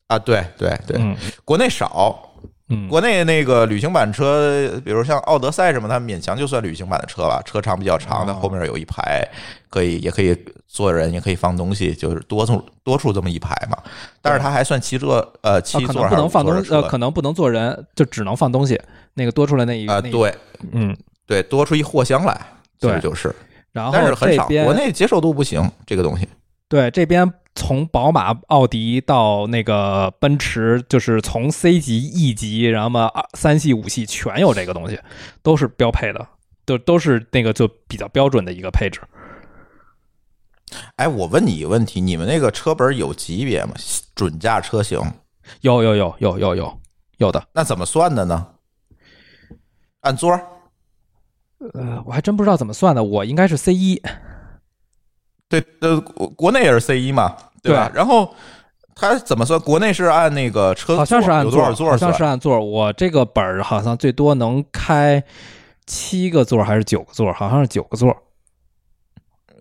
啊，对对对，
嗯
国内少，
嗯，
国内那个旅行版车，比如像奥德赛什么，它勉强就算旅行版的车吧，车长比较长的，
哦
后面有一排，可以也可以坐人，也可以放东西，就是多出多出这么一排嘛。但是它还算七座，呃，
啊
七
可能不
座还是五
能放东呃，
座的车
可能不能坐人，就只能放东西。那个多出来那一
啊，对
嗯，
对，多出一货箱来，其实
对
就是
然后
但是很少，国内接受度不行，这个东西。
对这边从宝马、奥迪到那个奔驰，就是从 C 级、E 级，然后嘛二三系、五系全有这个东西，都是标配的，都都是那个就比较标准的一个配置。
哎，我问你一个问题，你们那个车本有级别吗？准驾车型
有有有有有有有的，
那怎么算的呢？按座？
呃，我还真不知道怎么算的，我应该是 C 一，
对，呃，国国内也是 C 一嘛，对吧？然后它怎么算？国内是按那个车
好像是按
有多少座
好？像是按座。我这个本儿好像最多能开七个座还是九个座？好像是九个座。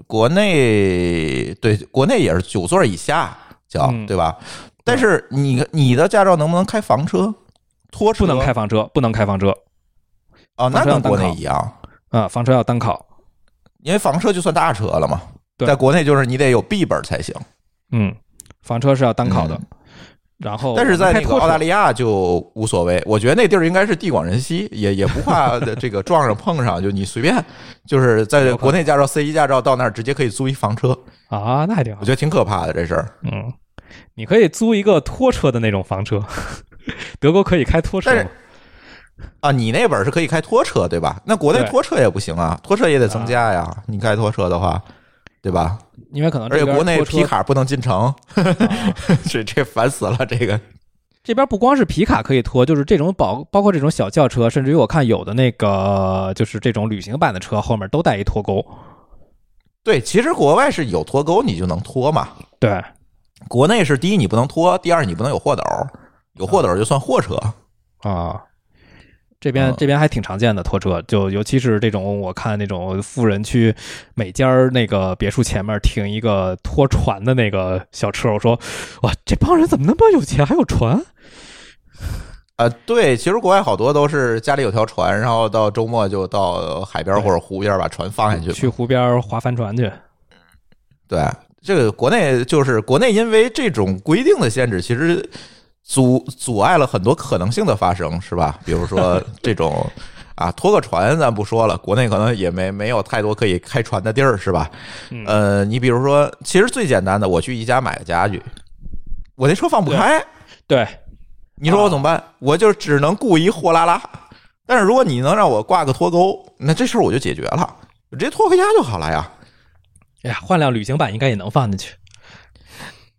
国内对，国内也是九座以下叫、
嗯
对吧？但是你你的驾照能不能开房车、拖车？
不能开房车，不能开房车
哦，那跟国内一样，
啊，房车要单考。
因为房车就算大车了嘛。
对
在国内就是你得有 B 本才行，
嗯，房车是要单考的。然后，
嗯但是在那个澳大
利
利亚就无所谓。我觉得那地儿应该是地广人稀，也也不怕这个撞上碰上，就你随便，就是在国内驾照 C 一驾照到那儿直接可以租一房车，
啊，那还挺好
我觉。得挺可怕的这事儿。
嗯，你可以租一个拖车的那种房车，德国可以开拖车
但是
吗。
啊，你那本儿是可以开拖车对吧？那国内拖车也不行啊，拖车也得增加呀。你开拖车的话，对吧？
因为可能
而且国内皮卡不能进城，
啊
这这烦死了。这个
这边不光是皮卡可以拖，就是这种包包括这种小轿车，甚至于我看有的那个就是这种旅行版的车后面都带一拖钩。
对，其实国外是有拖钩你就能拖嘛。
对，
国内是第一你不能拖，第二你不能有货斗，有货斗就算货车。
啊，这边、
嗯
这边还挺常见的拖车，就尤其是这种我看那种富人区每家儿那个别墅前面停一个拖船的那个小车，我说哇，这帮人怎么那么有钱，还有船？
呃，对，其实国外好多都是家里有条船，然后到周末就到海边或者湖边把船放下去。
去湖边儿划帆船去。
对，这个国内就是国内，因为这种规定的限制，其实阻阻碍了很多可能性的发生，是吧？比如说 这种啊，拖个船咱不说了，国内可能也没没有太多可以开船的地儿，是吧？
嗯
呃，你比如说，其实最简单的，我去宜家买个家具，我那车放不开，
对，
你说我怎么办？我就只能雇一货拉拉。但是如果你能让我挂个拖钩，那这事儿我就解决了，我直接拖回家就好了呀。
哎呀，换辆旅行版应该也能放进去。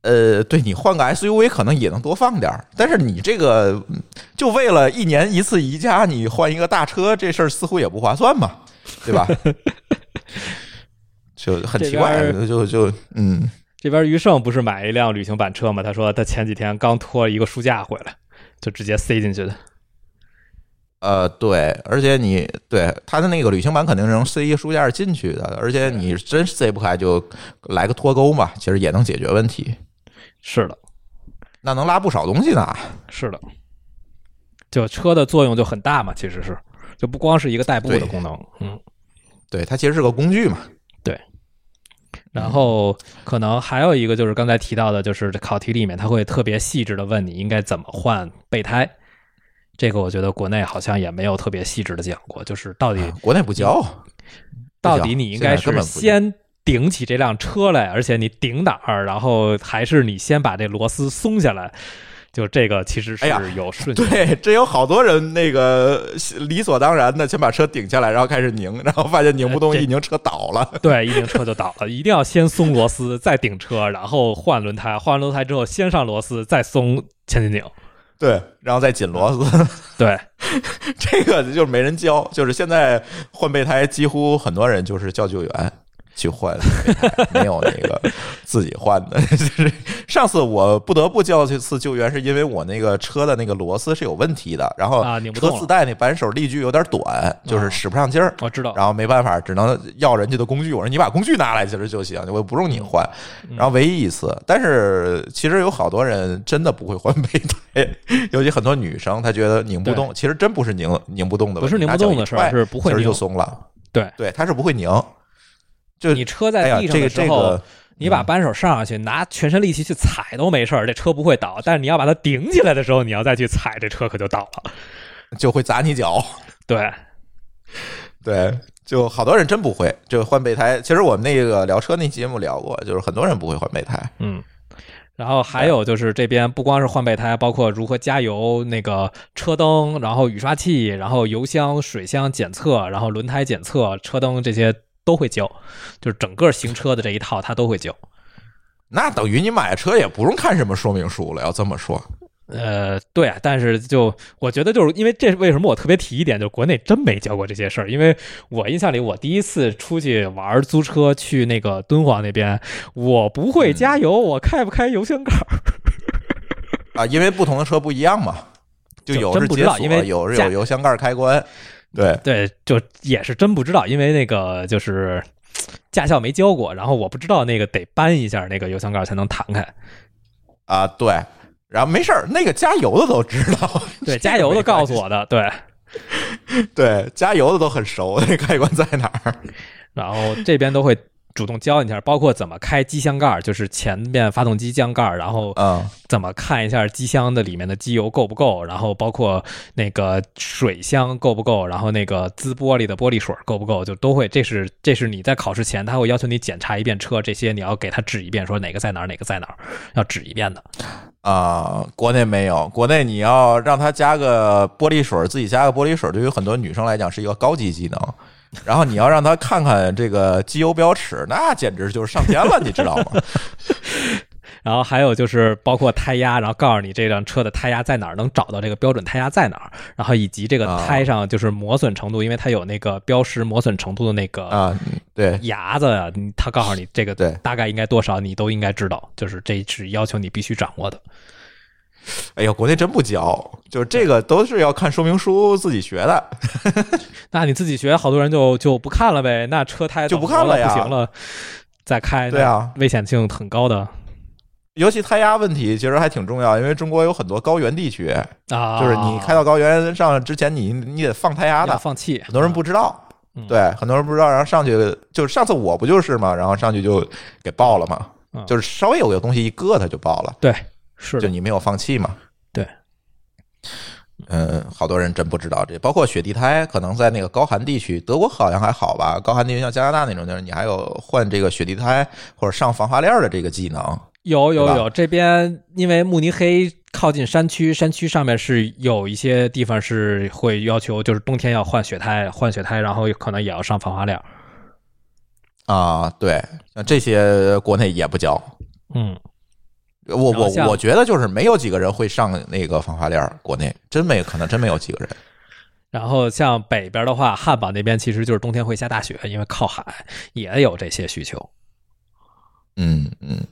呃，对你换个 SUV 可能也能多放点儿，但是你这个嗯就为了一年一次宜家，你换一个大车，这事儿似乎也不划算嘛，对吧？就很奇怪，就就嗯，
这边余胜不是买一辆旅行版车吗？他说他前几天刚拖一个书架回来，就直接塞进去的。
呃，对，而且你对他的那个旅行版肯定是能塞一个书架进去的，而且你真塞不开就来个脱钩嘛，其实也能解决问题，
是的，
那能拉不少东西呢。
是的，就车的作用就很大嘛，其实是就不光是一个代步的功能，嗯。
对，它其实是个工具嘛。
对然后可能还有一个就是刚才提到的，就是这考题里面它会特别细致的问你应该怎么换备胎。这个我觉得国内好像也没有特别细致的讲过，就是到底
国内不教，
到底你应该是先顶起这辆车来，而且你顶哪儿，然后还是你先把这螺丝松下来，就这个其实是有顺序的。
对，这有好多人那个理所当然的先把车顶下来，然后开始拧，然后发现拧不动，一拧车倒了。
对，一拧车就倒了，一定要先松螺丝，再顶车，然后换轮胎，换完轮胎之后先上螺丝，再松前进拧。
对，然后再紧螺丝，
对，
这个就是没人教，就是现在换备胎，几乎很多人就是叫救援去换备胎，没有那个自己换的。就是上次我不得不叫这次救援，是因为我那个车的那个螺丝是有问题的，然后车自带那扳手力矩有点短，就是使不上劲儿。
我知道。
然后没办法，只能要人家的工具。我说你把工具拿来其实就行，我不用你换。
嗯
然后唯一一次，但是其实有好多人真的不会换备胎，尤其很多女生，她觉得拧不动，其实真不是拧拧不动的问题，
不是拧不动的事儿，是不会拧
其实就。松了。
对
对，它是不会拧。就
你车在地上
这个这
的时候，
个，
你把扳手上上去，拿全身力气去踩都没事儿，这车不会倒。但是你要把它顶起来的时候，你要再去踩，这车可就倒了。
就会砸你脚。
对，
对，就好多人真不会，就换备胎。其实我们那个聊车那节目聊过，就是很多人不会换备胎。
嗯。然后还有就是这边不光是换备胎，包括如何加油、那个车灯，然后雨刷器，然后油箱、水箱检测，然后轮胎检测、车灯这些都会教，就是整个行车的这一套他都会教。
那等于你买车也不用看什么说明书了，要这么说。
呃，对啊，但是就我觉得，就是因为这是为什么我特别提一点，就国内真没教过这些事儿。因为我印象里，我第一次出去玩租车去那个敦煌那边，我不会加油，我开不开油箱盖儿
啊？因为不同的车不一样嘛，
就
有
是解锁，因为
有有油箱盖开关。对
对，就也是真不知道，因为那个就是驾校没教过，然后我不知道那个得搬一下那个油箱盖才能弹开
啊。对。然后没事儿，那个加油的都知道，
对，加油的告诉我的，对，
对，加油的都很熟，那开关在哪儿。
然后这边都会主动教你一下，包括怎么开机箱盖，就是前面发动机箱盖，然后
嗯，
怎么看一下机箱的里面的机油够不够，然后包括那个水箱够不够，然后那个滋玻璃的玻璃水够不够，就都会。这是这是你在考试前他会要求你检查一遍车，这些你要给他指一遍，说哪个在哪儿，哪个在哪儿，要指一遍的。
啊，国内没有，国内你要让他加个玻璃水，自己加个玻璃水，对于很多女生来讲是一个高级技能。然后你要让他看看这个机油标尺，那简直就是上天了，你知道吗？
然后还有就是包括胎压，然后告诉你这辆车的胎压在哪儿，能找到这个标准胎压在哪儿，然后以及这个胎上就是磨损程度，因为它有那个标识磨损程度的那个
啊，对
牙子啊，他告诉你这个
对
大概应该多少，你都应该知道，就是这是要求你必须掌握的。
哎呀，国内真不教，就是这个都是要看说明书自己学的。
那你自己学，好多人就就不看了呗，那车胎
就不看了
呀，不行了再开，
对啊，
危险性很高的。
尤其胎压问题其实还挺重要，因为中国有很多高原地区
啊，
就是你开到高原上之前，你你得放胎压的，
放气。
很多人不知道，对，很多人不知道，然后上去就是上次我不就是嘛，然后上去就给爆了嘛，就是稍微有个东西一硌它就爆了，
对，是
就你没有放弃嘛，
对，
嗯，好多人真不知道这，包括雪地胎，可能在那个高寒地区，德国好像还好吧，高寒地区像加拿大那种地儿，你还有换这个雪地胎或者上防滑链的这个技能。
有有有，这边因为慕尼黑靠近山区，山区上面是有一些地方是会要求，就是冬天要换雪胎，换雪胎，然后可能也要上防滑链。
啊，对，像这些国内也不教。
嗯，
我我我觉得就是没有几个人会上那个防滑链，国内真没可能真没有几个人。
然后像北边的话，汉堡那边其实就是冬天会下大雪，因为靠海也有这些需求。
嗯嗯。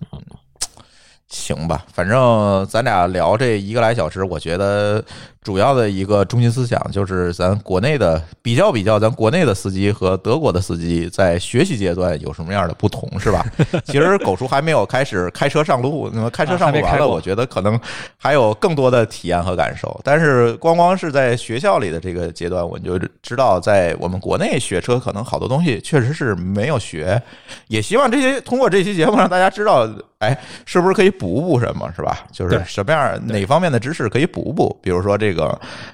行吧，反正咱俩聊这一个来小时，我觉得主要的一个中心思想就是咱国内的比较比较，咱国内的司机和德国的司机在学习阶段有什么样的不同，是吧？其实狗叔还没有开始开车上路，那么开车上路完了，我觉得可能还有更多的体验和感受。但是光光是在学校里的这个阶段，我就知道在我们国内学车，可能好多东西确实是没有学。也希望这些通过这期节目让大家知道。哎，是不是可以补补什么？是吧？就是什么样哪方面的知识可以补补？比如说这个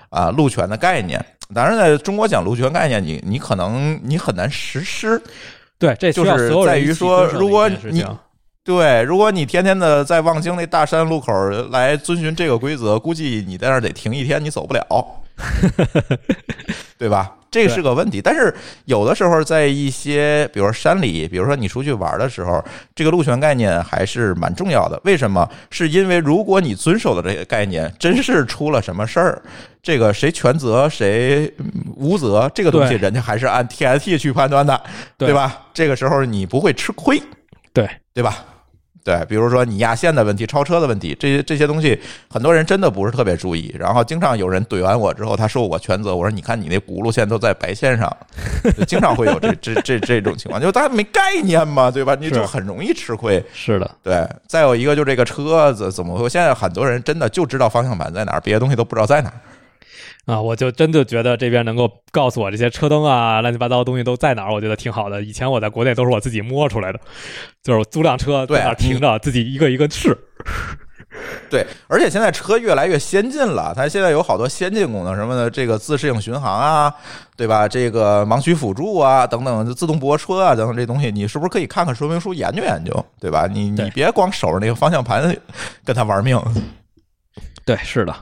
啊，路权的概念。当然，在中国讲路权概念，你你可能你很难实施。
对，这
就是在于说，如果你对，如果你天天的在望京那大山路口来遵循这个规则，估计你在那儿得停一天，你走不了，对吧？这是个问题，但是有的时候在一些，比如说山里，比如说你出去玩的时候，这个路权概念还是蛮重要的。为什么？是因为如果你遵守的这个概念真是出了什么事儿，这个谁全责谁无责，这个东西人家还是按 TST 去判断的，对吧？这个时候你不会吃亏，
对
对吧？对，比如说你压线的问题、超车的问题，这些这些东西，很多人真的不是特别注意。然后经常有人怼完我之后，他说我全责。我说你看你那轱辘线都在白线上，经常会有这这这这种情况，就是大家没概念嘛，对吧？你就很容易吃亏。
是的，
对。再有一个就这个车子怎么会？现在很多人真的就知道方向盘在哪儿，别的东西都不知道在哪儿。
啊，我就真的觉得这边能够告诉我这些车灯啊、乱七八糟的东西都在哪儿，我觉得挺好的。以前我在国内都是我自己摸出来的，就是租辆车在那儿停着，自己一个一个试。
对，而且现在车越来越先进了，它现在有好多先进功能，什么的，这个自适应巡航啊，对吧？这个盲区辅助啊，等等，自动泊车啊，等等这东西，你是不是可以看看说明书研究研究，对吧？你你别光守着那个方向盘跟他玩命，
对，是的，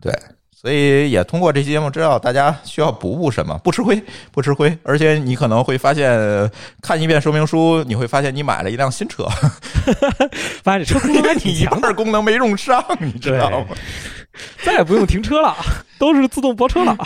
对。所以也通过这期节目知道大家需要补补什么，不吃亏，不吃亏。而且你可能会发现，看一遍说明书，你会发现你买了一辆新车，
发现这车功能还挺 强的，
半功能没用上，你知道吗？
再也不用停车了，都是自动泊车了。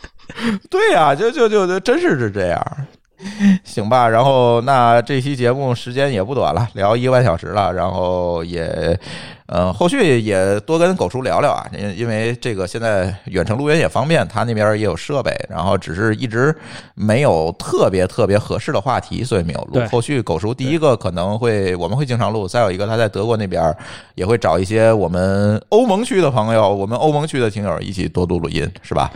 对呀、就就就就真是是这样。行吧，然后那这期节目时间也不短了，聊一个半小时了，然后也，嗯，后续也多跟狗叔聊聊啊，因因为这个现在远程录音也方便，他那边也有设备，然后只是一直没有特别特别合适的话题，所以没有录。后续狗叔第一个可能会我们会经常录，再有一个他在德国那边也会找一些我们欧盟区的朋友，我们欧盟区的听友一起多录录音，是吧？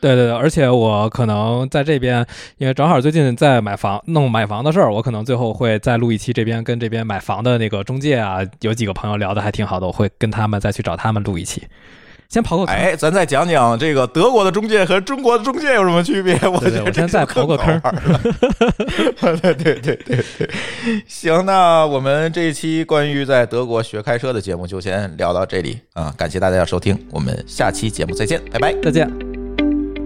对对对，而且我可能在这边，因为正好最近在买房弄买房的事儿，我可能最后会再录一期这边跟这边买房的那个中介啊，有几个朋友聊的还挺好的，我会跟他们再去找他们录一期。先刨个坑，
哎，咱再讲讲这个德国的中介和中国的中介有什么区别？我
我先再刨个坑
对对对对，行，那我们这一期关于在德国学开车的节目就先聊到这里啊、感谢大家的收听，我们下期节目再见，拜拜。
再见。